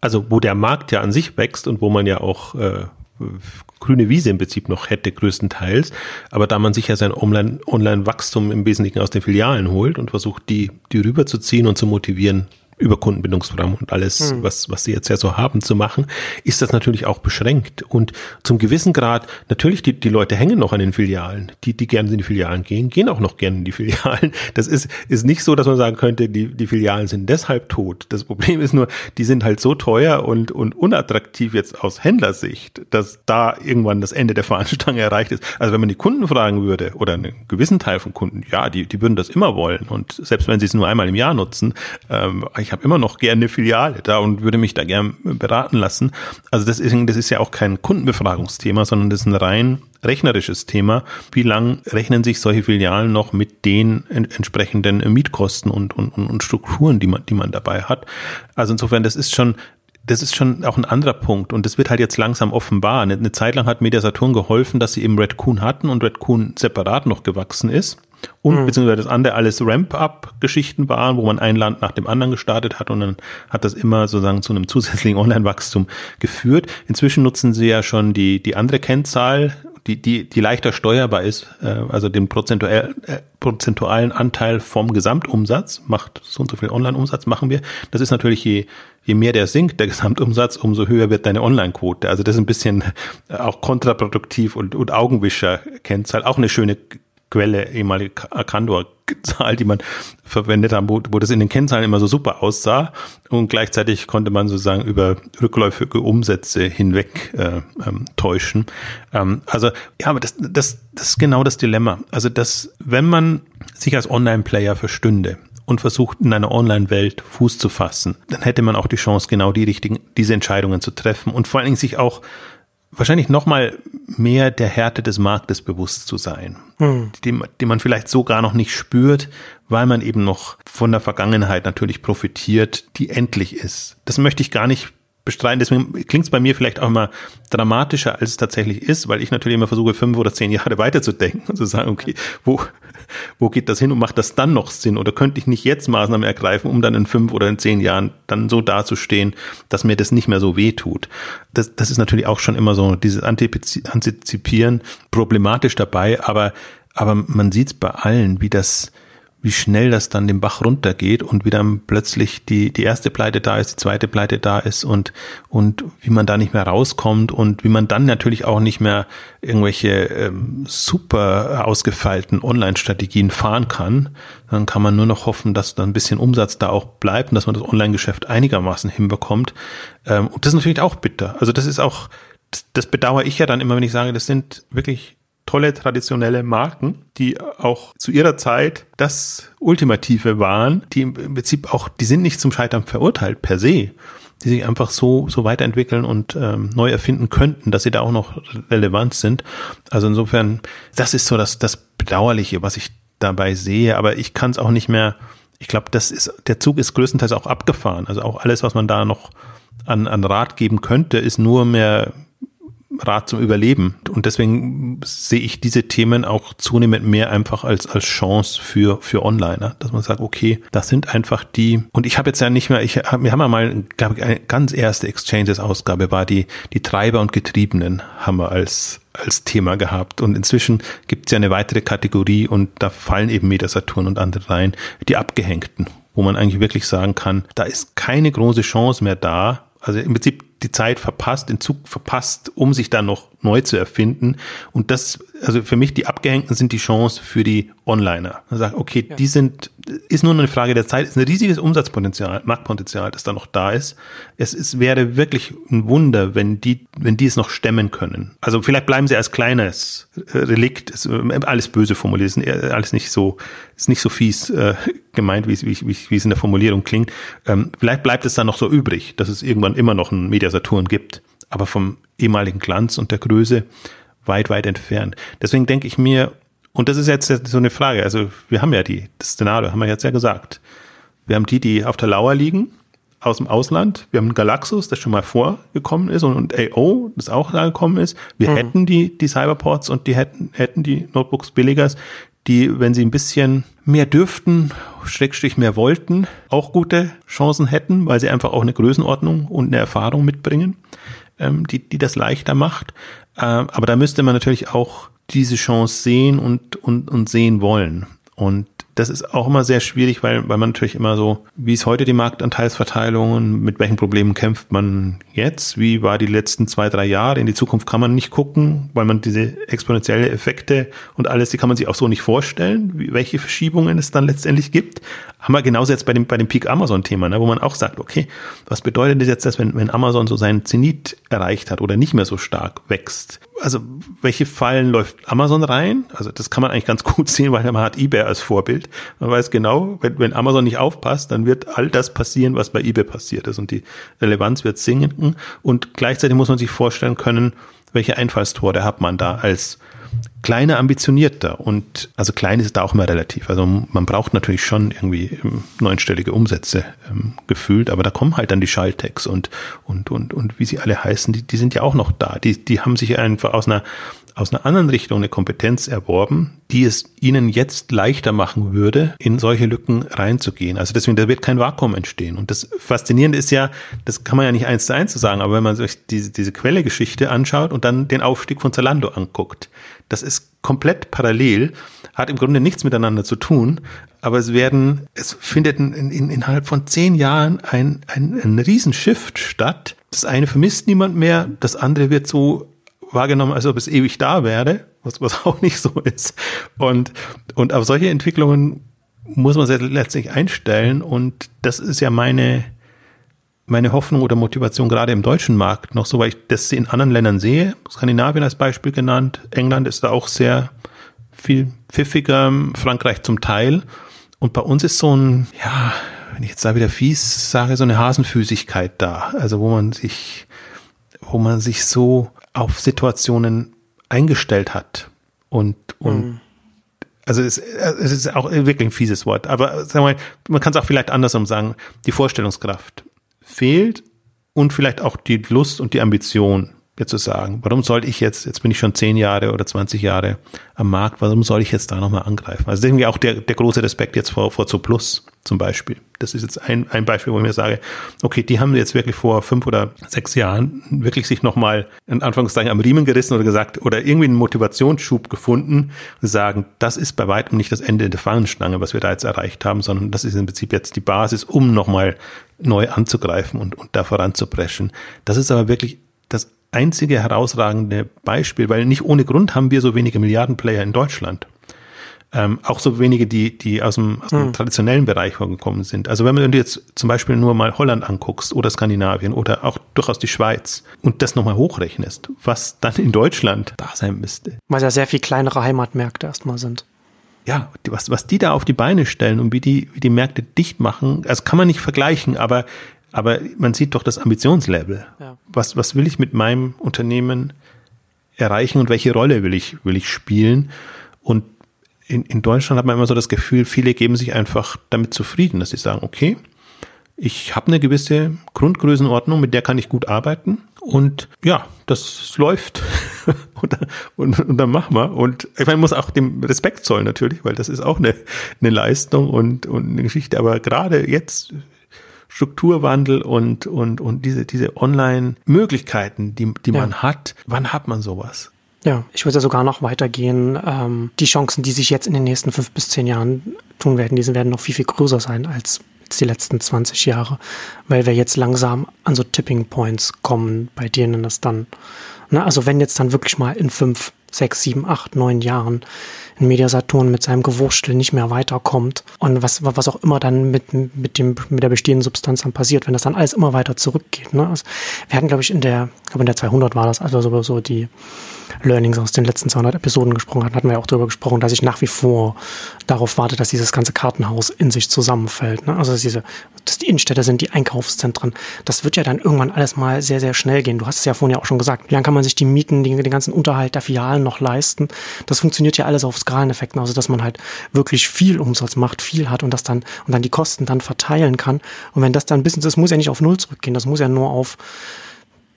Also wo der Markt ja an sich wächst und wo man ja auch äh, grüne Wiese im Prinzip noch hätte, größtenteils. Aber da man sich ja sein Online-Wachstum im Wesentlichen aus den Filialen holt und versucht, die, die rüberzuziehen und zu motivieren, über Kundenbindungsprogramm und alles, mhm. was, was sie jetzt ja so haben, zu machen, ist das natürlich auch beschränkt. Und zum gewissen Grad, natürlich, die, die Leute hängen noch an den Filialen. Die, die gerne in die Filialen gehen, gehen auch noch gerne in die Filialen. Das ist, ist nicht so, dass man sagen könnte, die, die Filialen sind deshalb tot. Das Problem ist nur, die sind halt so teuer und, und unattraktiv jetzt aus Händlersicht, dass da irgendwann das Ende der Fahnenstange erreicht ist. Also wenn man die Kunden fragen würde, oder einen gewissen Teil von Kunden, ja, die, die würden das immer wollen. Und selbst wenn sie es nur einmal im Jahr nutzen, ähm, ich habe immer noch gerne eine Filiale da und würde mich da gern beraten lassen. Also das ist, das ist ja auch kein Kundenbefragungsthema, sondern das ist ein rein rechnerisches Thema. Wie lang rechnen sich solche Filialen noch mit den entsprechenden Mietkosten und, und, und Strukturen, die man, die man dabei hat? Also insofern, das ist schon das ist schon auch ein anderer Punkt und das wird halt jetzt langsam offenbar. Eine, eine Zeit lang hat Media Saturn geholfen, dass sie eben Red Coon hatten und Red Coon separat noch gewachsen ist und mhm. beziehungsweise das andere alles Ramp-up-Geschichten waren, wo man ein Land nach dem anderen gestartet hat und dann hat das immer sozusagen zu einem zusätzlichen Online-Wachstum geführt. Inzwischen nutzen sie ja schon die, die andere Kennzahl, die, die, die leichter steuerbar ist, äh, also den prozentuell, äh, prozentualen Anteil vom Gesamtumsatz, macht so und so viel Online-Umsatz machen wir. Das ist natürlich je, je mehr der sinkt, der Gesamtumsatz, umso höher wird deine Online-Quote. Also das ist ein bisschen auch kontraproduktiv und, und Augenwischer-Kennzahl. Auch eine schöne Quelle, ehemalige Kandor-Zahl, die man verwendet haben, wo, wo das in den Kennzahlen immer so super aussah und gleichzeitig konnte man sozusagen über rückläufige Umsätze hinweg äh, ähm, täuschen. Ähm, also ja, aber das, das, das ist genau das Dilemma. Also dass, wenn man sich als Online-Player verstünde, und versucht in einer Online-Welt Fuß zu fassen, dann hätte man auch die Chance, genau die richtigen, diese Entscheidungen zu treffen und vor allen Dingen sich auch wahrscheinlich nochmal mehr der Härte des Marktes bewusst zu sein, hm. die, die man vielleicht so gar noch nicht spürt, weil man eben noch von der Vergangenheit natürlich profitiert, die endlich ist. Das möchte ich gar nicht bestreiten. Deswegen klingt es bei mir vielleicht auch immer dramatischer, als es tatsächlich ist, weil ich natürlich immer versuche, fünf oder zehn Jahre weiterzudenken und zu sagen, okay, wo, wo geht das hin und macht das dann noch Sinn? Oder könnte ich nicht jetzt Maßnahmen ergreifen, um dann in fünf oder in zehn Jahren dann so dazustehen, dass mir das nicht mehr so weh tut? Das, das ist natürlich auch schon immer so dieses Antizipieren problematisch dabei, aber, aber man sieht es bei allen, wie das, wie schnell das dann den Bach runtergeht und wie dann plötzlich die, die erste Pleite da ist, die zweite Pleite da ist und, und wie man da nicht mehr rauskommt und wie man dann natürlich auch nicht mehr irgendwelche ähm, super ausgefeilten Online-Strategien fahren kann. Dann kann man nur noch hoffen, dass da ein bisschen Umsatz da auch bleibt und dass man das Online-Geschäft einigermaßen hinbekommt. Ähm, und das ist natürlich auch bitter. Also das ist auch, das, das bedauere ich ja dann immer, wenn ich sage, das sind wirklich tolle traditionelle Marken, die auch zu ihrer Zeit das Ultimative waren, die im Prinzip auch, die sind nicht zum Scheitern verurteilt per se, die sich einfach so, so weiterentwickeln und ähm, neu erfinden könnten, dass sie da auch noch relevant sind. Also insofern, das ist so das, das Bedauerliche, was ich dabei sehe, aber ich kann es auch nicht mehr, ich glaube, das ist, der Zug ist größtenteils auch abgefahren. Also auch alles, was man da noch an, an Rat geben könnte, ist nur mehr Rat zum Überleben. Und deswegen sehe ich diese Themen auch zunehmend mehr einfach als, als Chance für, für Onliner, dass man sagt, okay, das sind einfach die, und ich habe jetzt ja nicht mehr, ich, wir haben ja mal, glaube ich, eine ganz erste Exchanges-Ausgabe war die, die Treiber und Getriebenen haben wir als, als Thema gehabt. Und inzwischen gibt es ja eine weitere Kategorie und da fallen eben Metasaturn und andere rein, die Abgehängten, wo man eigentlich wirklich sagen kann, da ist keine große Chance mehr da. Also im Prinzip die Zeit verpasst, den Zug verpasst, um sich dann noch neu zu erfinden. Und das, also für mich, die Abgehängten sind die Chance für die Onliner. Man sagt, okay, ja. die sind, ist nur eine Frage der Zeit, ist ein riesiges Umsatzpotenzial, Marktpotenzial, das da noch da ist. Es, es wäre wirklich ein Wunder, wenn die, wenn die es noch stemmen können. Also vielleicht bleiben sie als kleines Relikt, ist alles böse formuliert, ist alles nicht so, ist nicht so fies äh, gemeint, wie, wie, wie, wie es in der Formulierung klingt. Ähm, vielleicht bleibt es dann noch so übrig, dass es irgendwann immer noch ein Media Saturn gibt, aber vom ehemaligen Glanz und der Größe weit, weit entfernt. Deswegen denke ich mir, und das ist jetzt so eine Frage, also wir haben ja die, das Szenario haben wir jetzt ja gesagt. Wir haben die, die auf der Lauer liegen, aus dem Ausland. Wir haben Galaxus, das schon mal vorgekommen ist und, und AO, das auch da gekommen ist. Wir mhm. hätten die, die Cyberports und die hätten, hätten die Notebooks billigers, die, wenn sie ein bisschen mehr dürften, Schrägstrich mehr wollten, auch gute Chancen hätten, weil sie einfach auch eine Größenordnung und eine Erfahrung mitbringen, ähm, die, die das leichter macht. Äh, aber da müsste man natürlich auch diese Chance sehen und, und, und sehen wollen. Und das ist auch immer sehr schwierig, weil, weil man natürlich immer so, wie ist heute die Marktanteilsverteilung, mit welchen Problemen kämpft man jetzt, wie war die letzten zwei, drei Jahre, in die Zukunft kann man nicht gucken, weil man diese exponentielle Effekte und alles, die kann man sich auch so nicht vorstellen, wie, welche Verschiebungen es dann letztendlich gibt. Haben wir genauso jetzt bei dem, bei dem Peak Amazon Thema, ne, wo man auch sagt, okay, was bedeutet das jetzt, dass wenn, wenn Amazon so seinen Zenit erreicht hat oder nicht mehr so stark wächst? Also, welche Fallen läuft Amazon rein? Also, das kann man eigentlich ganz gut sehen, weil man hat eBay als Vorbild. Man weiß genau, wenn, wenn Amazon nicht aufpasst, dann wird all das passieren, was bei eBay passiert ist und die Relevanz wird sinken und gleichzeitig muss man sich vorstellen können, welche Einfallstore hat man da als kleiner ambitionierter und also klein ist da auch immer relativ. Also man braucht natürlich schon irgendwie ähm, neunstellige Umsätze ähm, gefühlt, aber da kommen halt dann die Schaltex und und und und wie sie alle heißen, die, die sind ja auch noch da. Die die haben sich einfach aus einer aus einer anderen Richtung eine Kompetenz erworben, die es ihnen jetzt leichter machen würde, in solche Lücken reinzugehen. Also deswegen, da wird kein Vakuum entstehen. Und das Faszinierende ist ja, das kann man ja nicht eins zu eins sagen, aber wenn man sich diese, diese Quellegeschichte anschaut und dann den Aufstieg von Zalando anguckt, das ist komplett parallel, hat im Grunde nichts miteinander zu tun, aber es werden, es findet in, in, innerhalb von zehn Jahren ein, ein, ein Riesenshift statt. Das eine vermisst niemand mehr, das andere wird so wahrgenommen, als ob es ewig da wäre, was, was auch nicht so ist. Und, und auf solche Entwicklungen muss man sich letztlich einstellen. Und das ist ja meine, meine Hoffnung oder Motivation gerade im deutschen Markt noch so, weil ich das in anderen Ländern sehe. Skandinavien als Beispiel genannt. England ist da auch sehr viel pfiffiger, Frankreich zum Teil. Und bei uns ist so ein, ja, wenn ich jetzt da wieder fies sage, so eine Hasenfüßigkeit da. Also wo man sich wo man sich so auf Situationen eingestellt hat und, und mhm. Also es, es ist auch wirklich ein fieses Wort, aber sagen wir man kann es auch vielleicht andersrum sagen, die Vorstellungskraft fehlt und vielleicht auch die Lust und die Ambition, jetzt zu sagen, warum soll ich jetzt, jetzt bin ich schon zehn Jahre oder 20 Jahre am Markt, warum soll ich jetzt da nochmal angreifen? Also irgendwie auch der, der große Respekt jetzt vor, vor Plus zum Beispiel. Das ist jetzt ein, ein Beispiel, wo ich mir sage, okay, die haben jetzt wirklich vor fünf oder sechs Jahren wirklich sich nochmal in Anführungszeichen am Riemen gerissen oder gesagt, oder irgendwie einen Motivationsschub gefunden und sagen, das ist bei weitem nicht das Ende der Fahnenstange, was wir da jetzt erreicht haben, sondern das ist im Prinzip jetzt die Basis, um nochmal neu anzugreifen und, und da voranzupreschen. Das ist aber wirklich das einzige herausragende Beispiel, weil nicht ohne Grund haben wir so wenige Milliardenplayer in Deutschland. Ähm, auch so wenige, die, die aus dem, aus dem hm. traditionellen Bereich gekommen sind. Also wenn man jetzt zum Beispiel nur mal Holland anguckst oder Skandinavien oder auch durchaus die Schweiz und das nochmal hochrechnest, was dann in Deutschland da sein müsste. Weil ja sehr viel kleinere Heimatmärkte erstmal sind. Ja, was, was die da auf die Beine stellen und wie die, wie die Märkte dicht machen, also kann man nicht vergleichen, aber aber man sieht doch das Ambitionslevel. Ja. Was, was will ich mit meinem Unternehmen erreichen und welche Rolle will ich, will ich spielen? Und in, in Deutschland hat man immer so das Gefühl, viele geben sich einfach damit zufrieden, dass sie sagen, okay, ich habe eine gewisse Grundgrößenordnung, mit der kann ich gut arbeiten. Und ja, das läuft. und, und, und dann machen wir. Und ich meine, man muss auch dem Respekt zollen natürlich, weil das ist auch eine, eine Leistung und, und eine Geschichte. Aber gerade jetzt Strukturwandel und, und, und diese, diese Online-Möglichkeiten, die, die ja. man hat. Wann hat man sowas? Ja, ich würde ja sogar noch weitergehen. Ähm, die Chancen, die sich jetzt in den nächsten fünf bis zehn Jahren tun werden, diese werden noch viel, viel größer sein als die letzten 20 Jahre, weil wir jetzt langsam an so Tipping Points kommen, bei denen das dann, na, also wenn jetzt dann wirklich mal in fünf, sechs, sieben, acht, neun Jahren ein Mediasaturn mit seinem Gewurstel nicht mehr weiterkommt und was, was auch immer dann mit, mit, dem, mit der bestehenden Substanz dann passiert, wenn das dann alles immer weiter zurückgeht. Ne? Also wir hatten, glaube ich, in der, glaube in der 200 war das, also so, so die Learnings aus den letzten 200 Episoden gesprochen hatten, hatten wir ja auch darüber gesprochen, dass ich nach wie vor darauf warte, dass dieses ganze Kartenhaus in sich zusammenfällt. Ne? Also dass diese, dass die Innenstädte sind, die Einkaufszentren. Das wird ja dann irgendwann alles mal sehr, sehr schnell gehen. Du hast es ja vorhin ja auch schon gesagt. Wie lange kann man sich die Mieten, den, den ganzen Unterhalt der Filialen noch leisten? Das funktioniert ja alles auf Skaleneffekten, also dass man halt wirklich viel Umsatz macht, viel hat und das dann und dann die Kosten dann verteilen kann. Und wenn das dann bis das muss ja nicht auf Null zurückgehen, das muss ja nur auf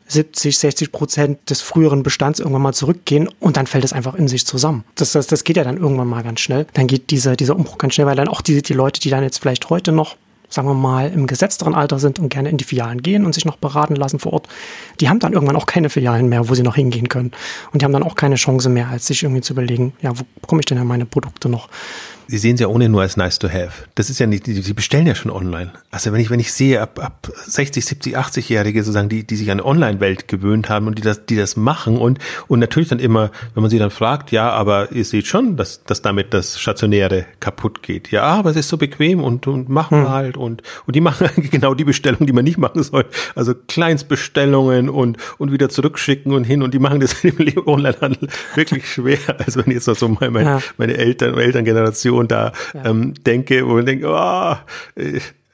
70, 60 Prozent des früheren Bestands irgendwann mal zurückgehen und dann fällt es einfach in sich zusammen. Das, das, das geht ja dann irgendwann mal ganz schnell. Dann geht dieser, dieser Umbruch ganz schnell, weil dann auch die, die Leute, die dann jetzt vielleicht heute noch sagen wir mal, im gesetzteren Alter sind und gerne in die Filialen gehen und sich noch beraten lassen vor Ort, die haben dann irgendwann auch keine Filialen mehr, wo sie noch hingehen können. Und die haben dann auch keine Chance mehr, als sich irgendwie zu überlegen, ja, wo bekomme ich denn meine Produkte noch? Sie sehen es ja ohne nur als nice to have. Das ist ja nicht, Sie bestellen ja schon online. Also wenn ich, wenn ich sehe, ab, ab 60, 70, 80-Jährige sozusagen, die, die sich an eine Online-Welt gewöhnt haben und die das, die das machen und, und natürlich dann immer, wenn man sie dann fragt, ja, aber ihr seht schon, dass, dass damit das Stationäre kaputt geht. Ja, aber es ist so bequem und, und machen hm. halt und, und die machen eigentlich genau die Bestellung, die man nicht machen soll. Also Kleinstbestellungen und, und wieder zurückschicken und hin und die machen das im Onlinehandel wirklich schwer. Also wenn jetzt noch so mal meine, ja. meine Eltern, Elterngeneration und da ja. ähm, denke, wo man denkt, oh,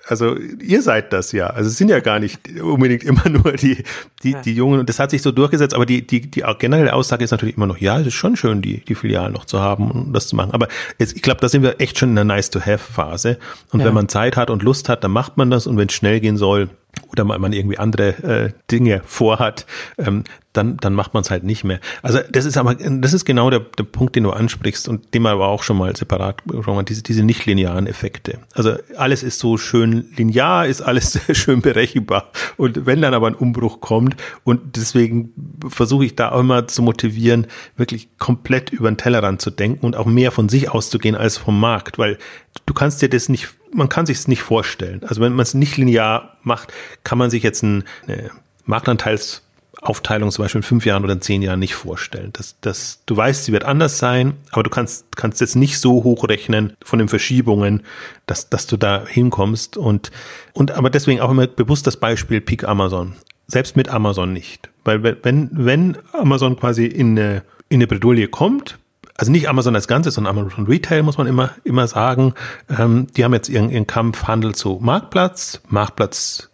also ihr seid das ja. Also es sind ja gar nicht unbedingt immer nur die, die, die Jungen. Und das hat sich so durchgesetzt. Aber die, die, die generelle Aussage ist natürlich immer noch, ja, es ist schon schön, die, die Filialen noch zu haben und das zu machen. Aber jetzt, ich glaube, da sind wir echt schon in der Nice-to-Have-Phase. Und ja. wenn man Zeit hat und Lust hat, dann macht man das. Und wenn es schnell gehen soll, oder man irgendwie andere äh, Dinge vorhat, ähm, dann, dann macht man es halt nicht mehr. Also das ist aber, das ist genau der, der Punkt, den du ansprichst und den wir aber auch schon mal separat, diese, diese nicht-linearen Effekte. Also alles ist so schön linear, ist alles sehr schön berechenbar. Und wenn dann aber ein Umbruch kommt und deswegen versuche ich da auch immer zu motivieren, wirklich komplett über den Tellerrand zu denken und auch mehr von sich auszugehen als vom Markt, weil du kannst dir das nicht, man kann sich es nicht vorstellen. Also wenn man es nicht linear macht, kann man sich jetzt ein, eine Marktanteils Aufteilung zum Beispiel in fünf Jahren oder in zehn Jahren nicht vorstellen. Das, das, du weißt, sie wird anders sein, aber du kannst, kannst jetzt nicht so hochrechnen von den Verschiebungen, dass, dass du da hinkommst. Und, und aber deswegen auch immer bewusst das Beispiel Peak Amazon. Selbst mit Amazon nicht. Weil wenn, wenn Amazon quasi in eine, in eine Bredouille kommt, also nicht Amazon als Ganzes, sondern Amazon Retail, muss man immer, immer sagen. Ähm, die haben jetzt ihren, ihren Kampf Handel zu Marktplatz. Marktplatz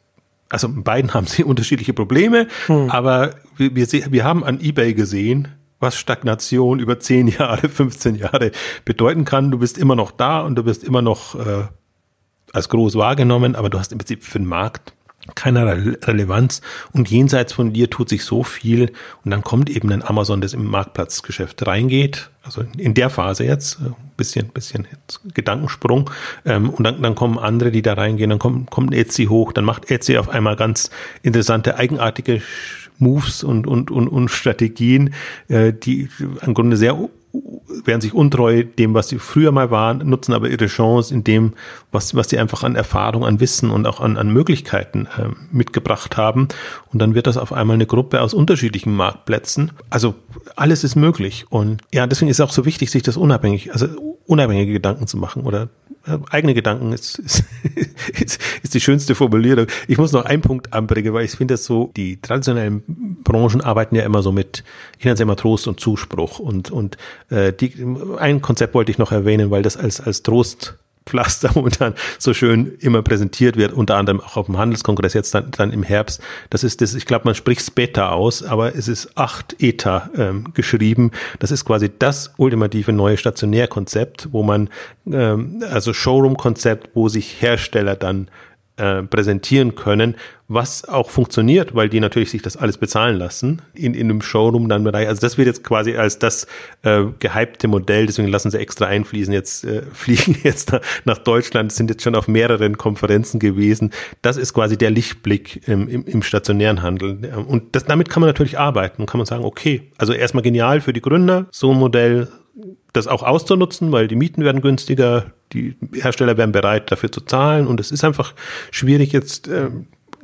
Also beiden haben sie unterschiedliche Probleme, hm. aber wir, wir, wir haben an eBay gesehen, was Stagnation über 10 Jahre, 15 Jahre bedeuten kann. Du bist immer noch da und du bist immer noch äh, als groß wahrgenommen, aber du hast im Prinzip für den Markt keine Relevanz und jenseits von dir tut sich so viel und dann kommt eben ein Amazon, das im Marktplatzgeschäft reingeht, also in der Phase jetzt, äh, bisschen, bisschen Gedankensprung ähm, und dann, dann kommen andere, die da reingehen, dann kommt, kommt Etsy hoch, dann macht Etsy auf einmal ganz interessante, eigenartige Moves und, und, und, und Strategien, äh, die im Grunde sehr werden sich untreu dem, was sie früher mal waren, nutzen aber ihre Chance in dem, was, was sie einfach an Erfahrung, an Wissen und auch an, an Möglichkeiten äh, mitgebracht haben. Und dann wird das auf einmal eine Gruppe aus unterschiedlichen Marktplätzen. Also alles ist möglich. Und ja, deswegen ist es auch so wichtig, sich das unabhängig, also unabhängige Gedanken zu machen oder eigene Gedanken ist, ist, ist, ist die schönste Formulierung. Ich muss noch einen Punkt anbringen, weil ich finde das so, die traditionellen Branchen arbeiten ja immer so mit, ich nenne es immer Trost und Zuspruch und, und äh, die, ein Konzept wollte ich noch erwähnen, weil das als, als Trost Pflaster momentan so schön immer präsentiert wird, unter anderem auch auf dem Handelskongress jetzt dann, dann im Herbst. Das ist das, ich glaube, man spricht Beta aus, aber es ist acht Eta ähm, geschrieben. Das ist quasi das ultimative neue Stationärkonzept, wo man, ähm, also Showroom-Konzept, wo sich Hersteller dann äh, präsentieren können, was auch funktioniert, weil die natürlich sich das alles bezahlen lassen in, in einem Showroom dann Bereich. Also das wird jetzt quasi als das äh, gehypte Modell, deswegen lassen sie extra einfließen, jetzt äh, fliegen jetzt nach Deutschland, sind jetzt schon auf mehreren Konferenzen gewesen. Das ist quasi der Lichtblick im, im, im stationären Handel. Und das, damit kann man natürlich arbeiten und kann man sagen, okay, also erstmal genial für die Gründer, so ein Modell das auch auszunutzen, weil die Mieten werden günstiger, die Hersteller werden bereit, dafür zu zahlen und es ist einfach schwierig jetzt äh,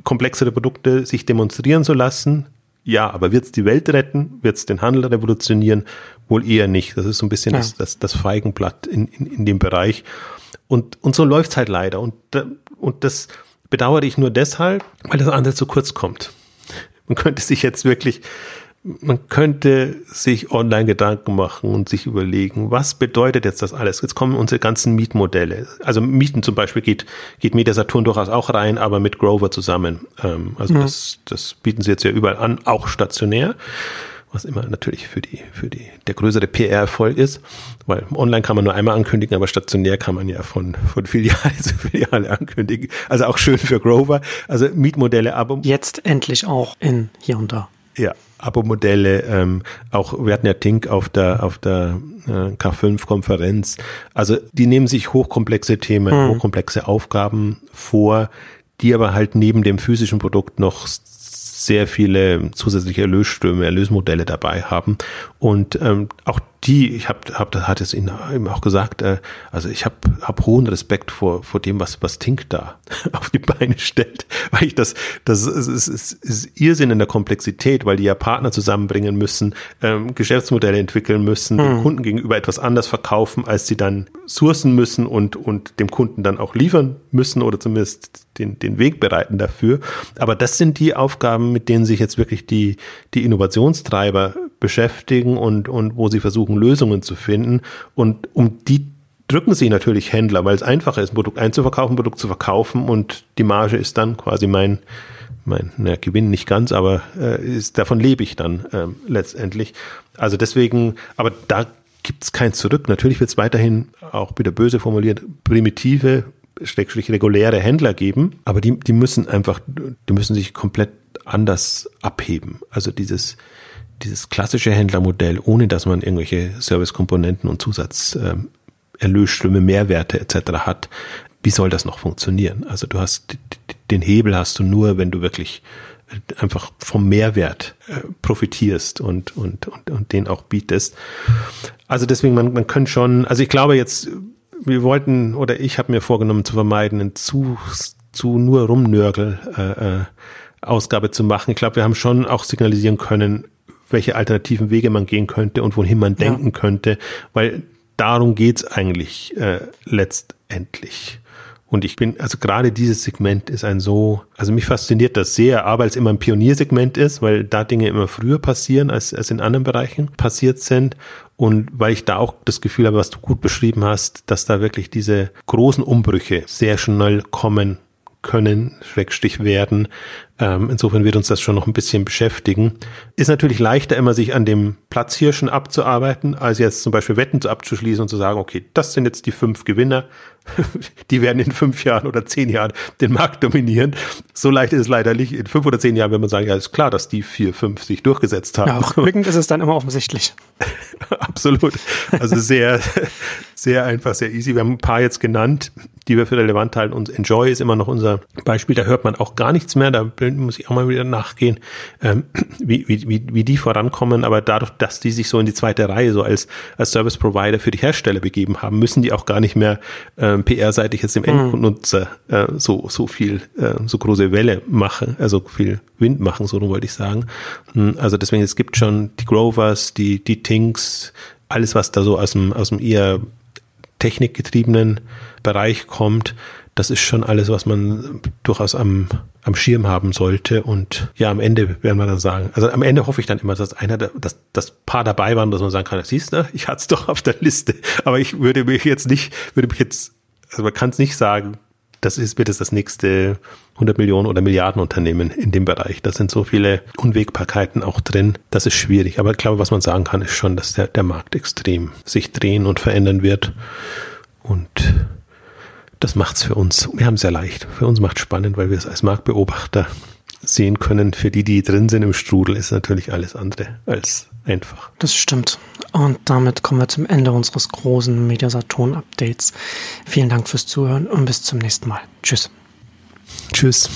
komplexere Produkte sich demonstrieren zu lassen. Ja, aber wird es die Welt retten? Wird es den Handel revolutionieren? Wohl eher nicht. Das ist so ein bisschen ja. das, das, das Feigenblatt in, in, in dem Bereich. Und, und so läuft's halt leider. Und, und das bedauere ich nur deshalb, weil das andere zu kurz kommt. Man könnte sich jetzt wirklich man könnte sich online Gedanken machen und sich überlegen, was bedeutet jetzt das alles? Jetzt kommen unsere ganzen Mietmodelle. Also Mieten zum Beispiel geht, geht Media Saturn durchaus auch rein, aber mit Grover zusammen. Ähm, also mhm. das, das bieten sie jetzt ja überall an, auch stationär. Was immer natürlich für die, für die, der größere PR-Erfolg ist, weil online kann man nur einmal ankündigen, aber stationär kann man ja von, von Filiale zu Filiale ankündigen. Also auch schön für Grover. Also Mietmodelle, aber. Jetzt endlich auch in hier und da. Ja, Abo-Modelle, ähm, auch wir hatten ja Tink auf der auf der äh, K5-Konferenz. Also die nehmen sich hochkomplexe Themen, hm. hochkomplexe Aufgaben vor, die aber halt neben dem physischen Produkt noch sehr viele zusätzliche Erlösströme, Erlösmodelle dabei haben. Und ähm, auch die, ich habe, hab, hat es Ihnen auch gesagt, äh, also ich habe hab hohen Respekt vor, vor dem, was, was Tink da auf die Beine stellt, weil ich das, das ist, ist, ist, ist Irrsinn in der Komplexität, weil die ja Partner zusammenbringen müssen, ähm, Geschäftsmodelle entwickeln müssen, hm. dem Kunden gegenüber etwas anders verkaufen, als sie dann sourcen müssen und, und dem Kunden dann auch liefern müssen oder zumindest den, den Weg bereiten dafür. Aber das sind die Aufgaben, mit denen sich jetzt wirklich die, die Innovationstreiber beschäftigen und, und wo sie versuchen, Lösungen zu finden. Und um die drücken sie natürlich Händler, weil es einfacher ist, ein Produkt einzuverkaufen, ein Produkt zu verkaufen und die Marge ist dann quasi mein, mein na, Gewinn nicht ganz, aber äh, ist, davon lebe ich dann äh, letztendlich. Also deswegen, aber da gibt es kein Zurück. Natürlich wird es weiterhin, auch wieder böse formuliert, primitive, schrägstrich reguläre Händler geben, aber die, die müssen einfach, die müssen sich komplett anders abheben. Also dieses, dieses klassische Händlermodell, ohne dass man irgendwelche Servicekomponenten und Zusatzerlösströme, ähm, Mehrwerte etc. hat, wie soll das noch funktionieren? Also du hast den Hebel hast du nur, wenn du wirklich äh, einfach vom Mehrwert äh, profitierst und, und, und, und den auch bietest. Also deswegen, man, man könnte schon, also ich glaube jetzt, wir wollten oder ich habe mir vorgenommen zu vermeiden, einen zu, zu nur Rumnörgel äh, äh, Ausgabe zu machen. Ich glaube, wir haben schon auch signalisieren können, welche alternativen Wege man gehen könnte und wohin man denken ja. könnte, weil darum geht's eigentlich äh, letztendlich. Und ich bin, also gerade dieses Segment ist ein so, also mich fasziniert das sehr, aber weil es immer ein Pioniersegment ist, weil da Dinge immer früher passieren, als, als in anderen Bereichen passiert sind. Und weil ich da auch das Gefühl habe, was du gut beschrieben hast, dass da wirklich diese großen Umbrüche sehr schnell kommen können, Schrägstrich werden. Ähm, insofern wird uns das schon noch ein bisschen beschäftigen. Ist natürlich leichter, immer sich an dem Platzhirschen abzuarbeiten, als jetzt zum Beispiel Wetten abzuschließen und zu sagen, okay, das sind jetzt die fünf Gewinner, die werden in fünf Jahren oder zehn Jahren den Markt dominieren. So leicht ist es leider nicht. In fünf oder zehn Jahren, wenn man sagen, ja, ist klar, dass die vier, fünf sich durchgesetzt haben. Ja, rückblickend ist es dann immer offensichtlich. Absolut. Also sehr, sehr einfach, sehr easy. Wir haben ein paar jetzt genannt, die wir für relevant halten. Und Enjoy ist immer noch unser Beispiel. Da hört man auch gar nichts mehr. Da muss ich auch mal wieder nachgehen, ähm, wie, wie, wie, wie die vorankommen. Aber dadurch, dass die sich so in die zweite Reihe so als, als Service Provider für die Hersteller begeben haben, müssen die auch gar nicht mehr ähm, PR-seitig jetzt dem mhm. Endnutzer äh, so, so viel, äh, so große Welle machen, also viel Wind machen, so wollte ich sagen. Hm, also deswegen, es gibt schon die Grovers, die, die Tinks, alles, was da so aus dem, aus dem eher technikgetriebenen Bereich kommt, das ist schon alles, was man durchaus am, am Schirm haben sollte. Und ja, am Ende werden wir dann sagen, also am Ende hoffe ich dann immer, dass einer, dass das Paar dabei waren, dass man sagen kann, siehst du, ich hatte es doch auf der Liste. Aber ich würde mich jetzt nicht, würde mich jetzt, also man kann es nicht sagen, das ist, wird es das nächste 100 Millionen oder Milliarden Unternehmen in dem Bereich. Da sind so viele Unwägbarkeiten auch drin. Das ist schwierig. Aber ich glaube, was man sagen kann, ist schon, dass der, der Markt extrem sich drehen und verändern wird. Und das macht's für uns. Wir haben es sehr leicht. Für uns macht es spannend, weil wir es als Marktbeobachter sehen können. Für die, die drin sind im Strudel, ist natürlich alles andere als einfach. Das stimmt. Und damit kommen wir zum Ende unseres großen Mediasaturn-Updates. Vielen Dank fürs Zuhören und bis zum nächsten Mal. Tschüss. Tschüss.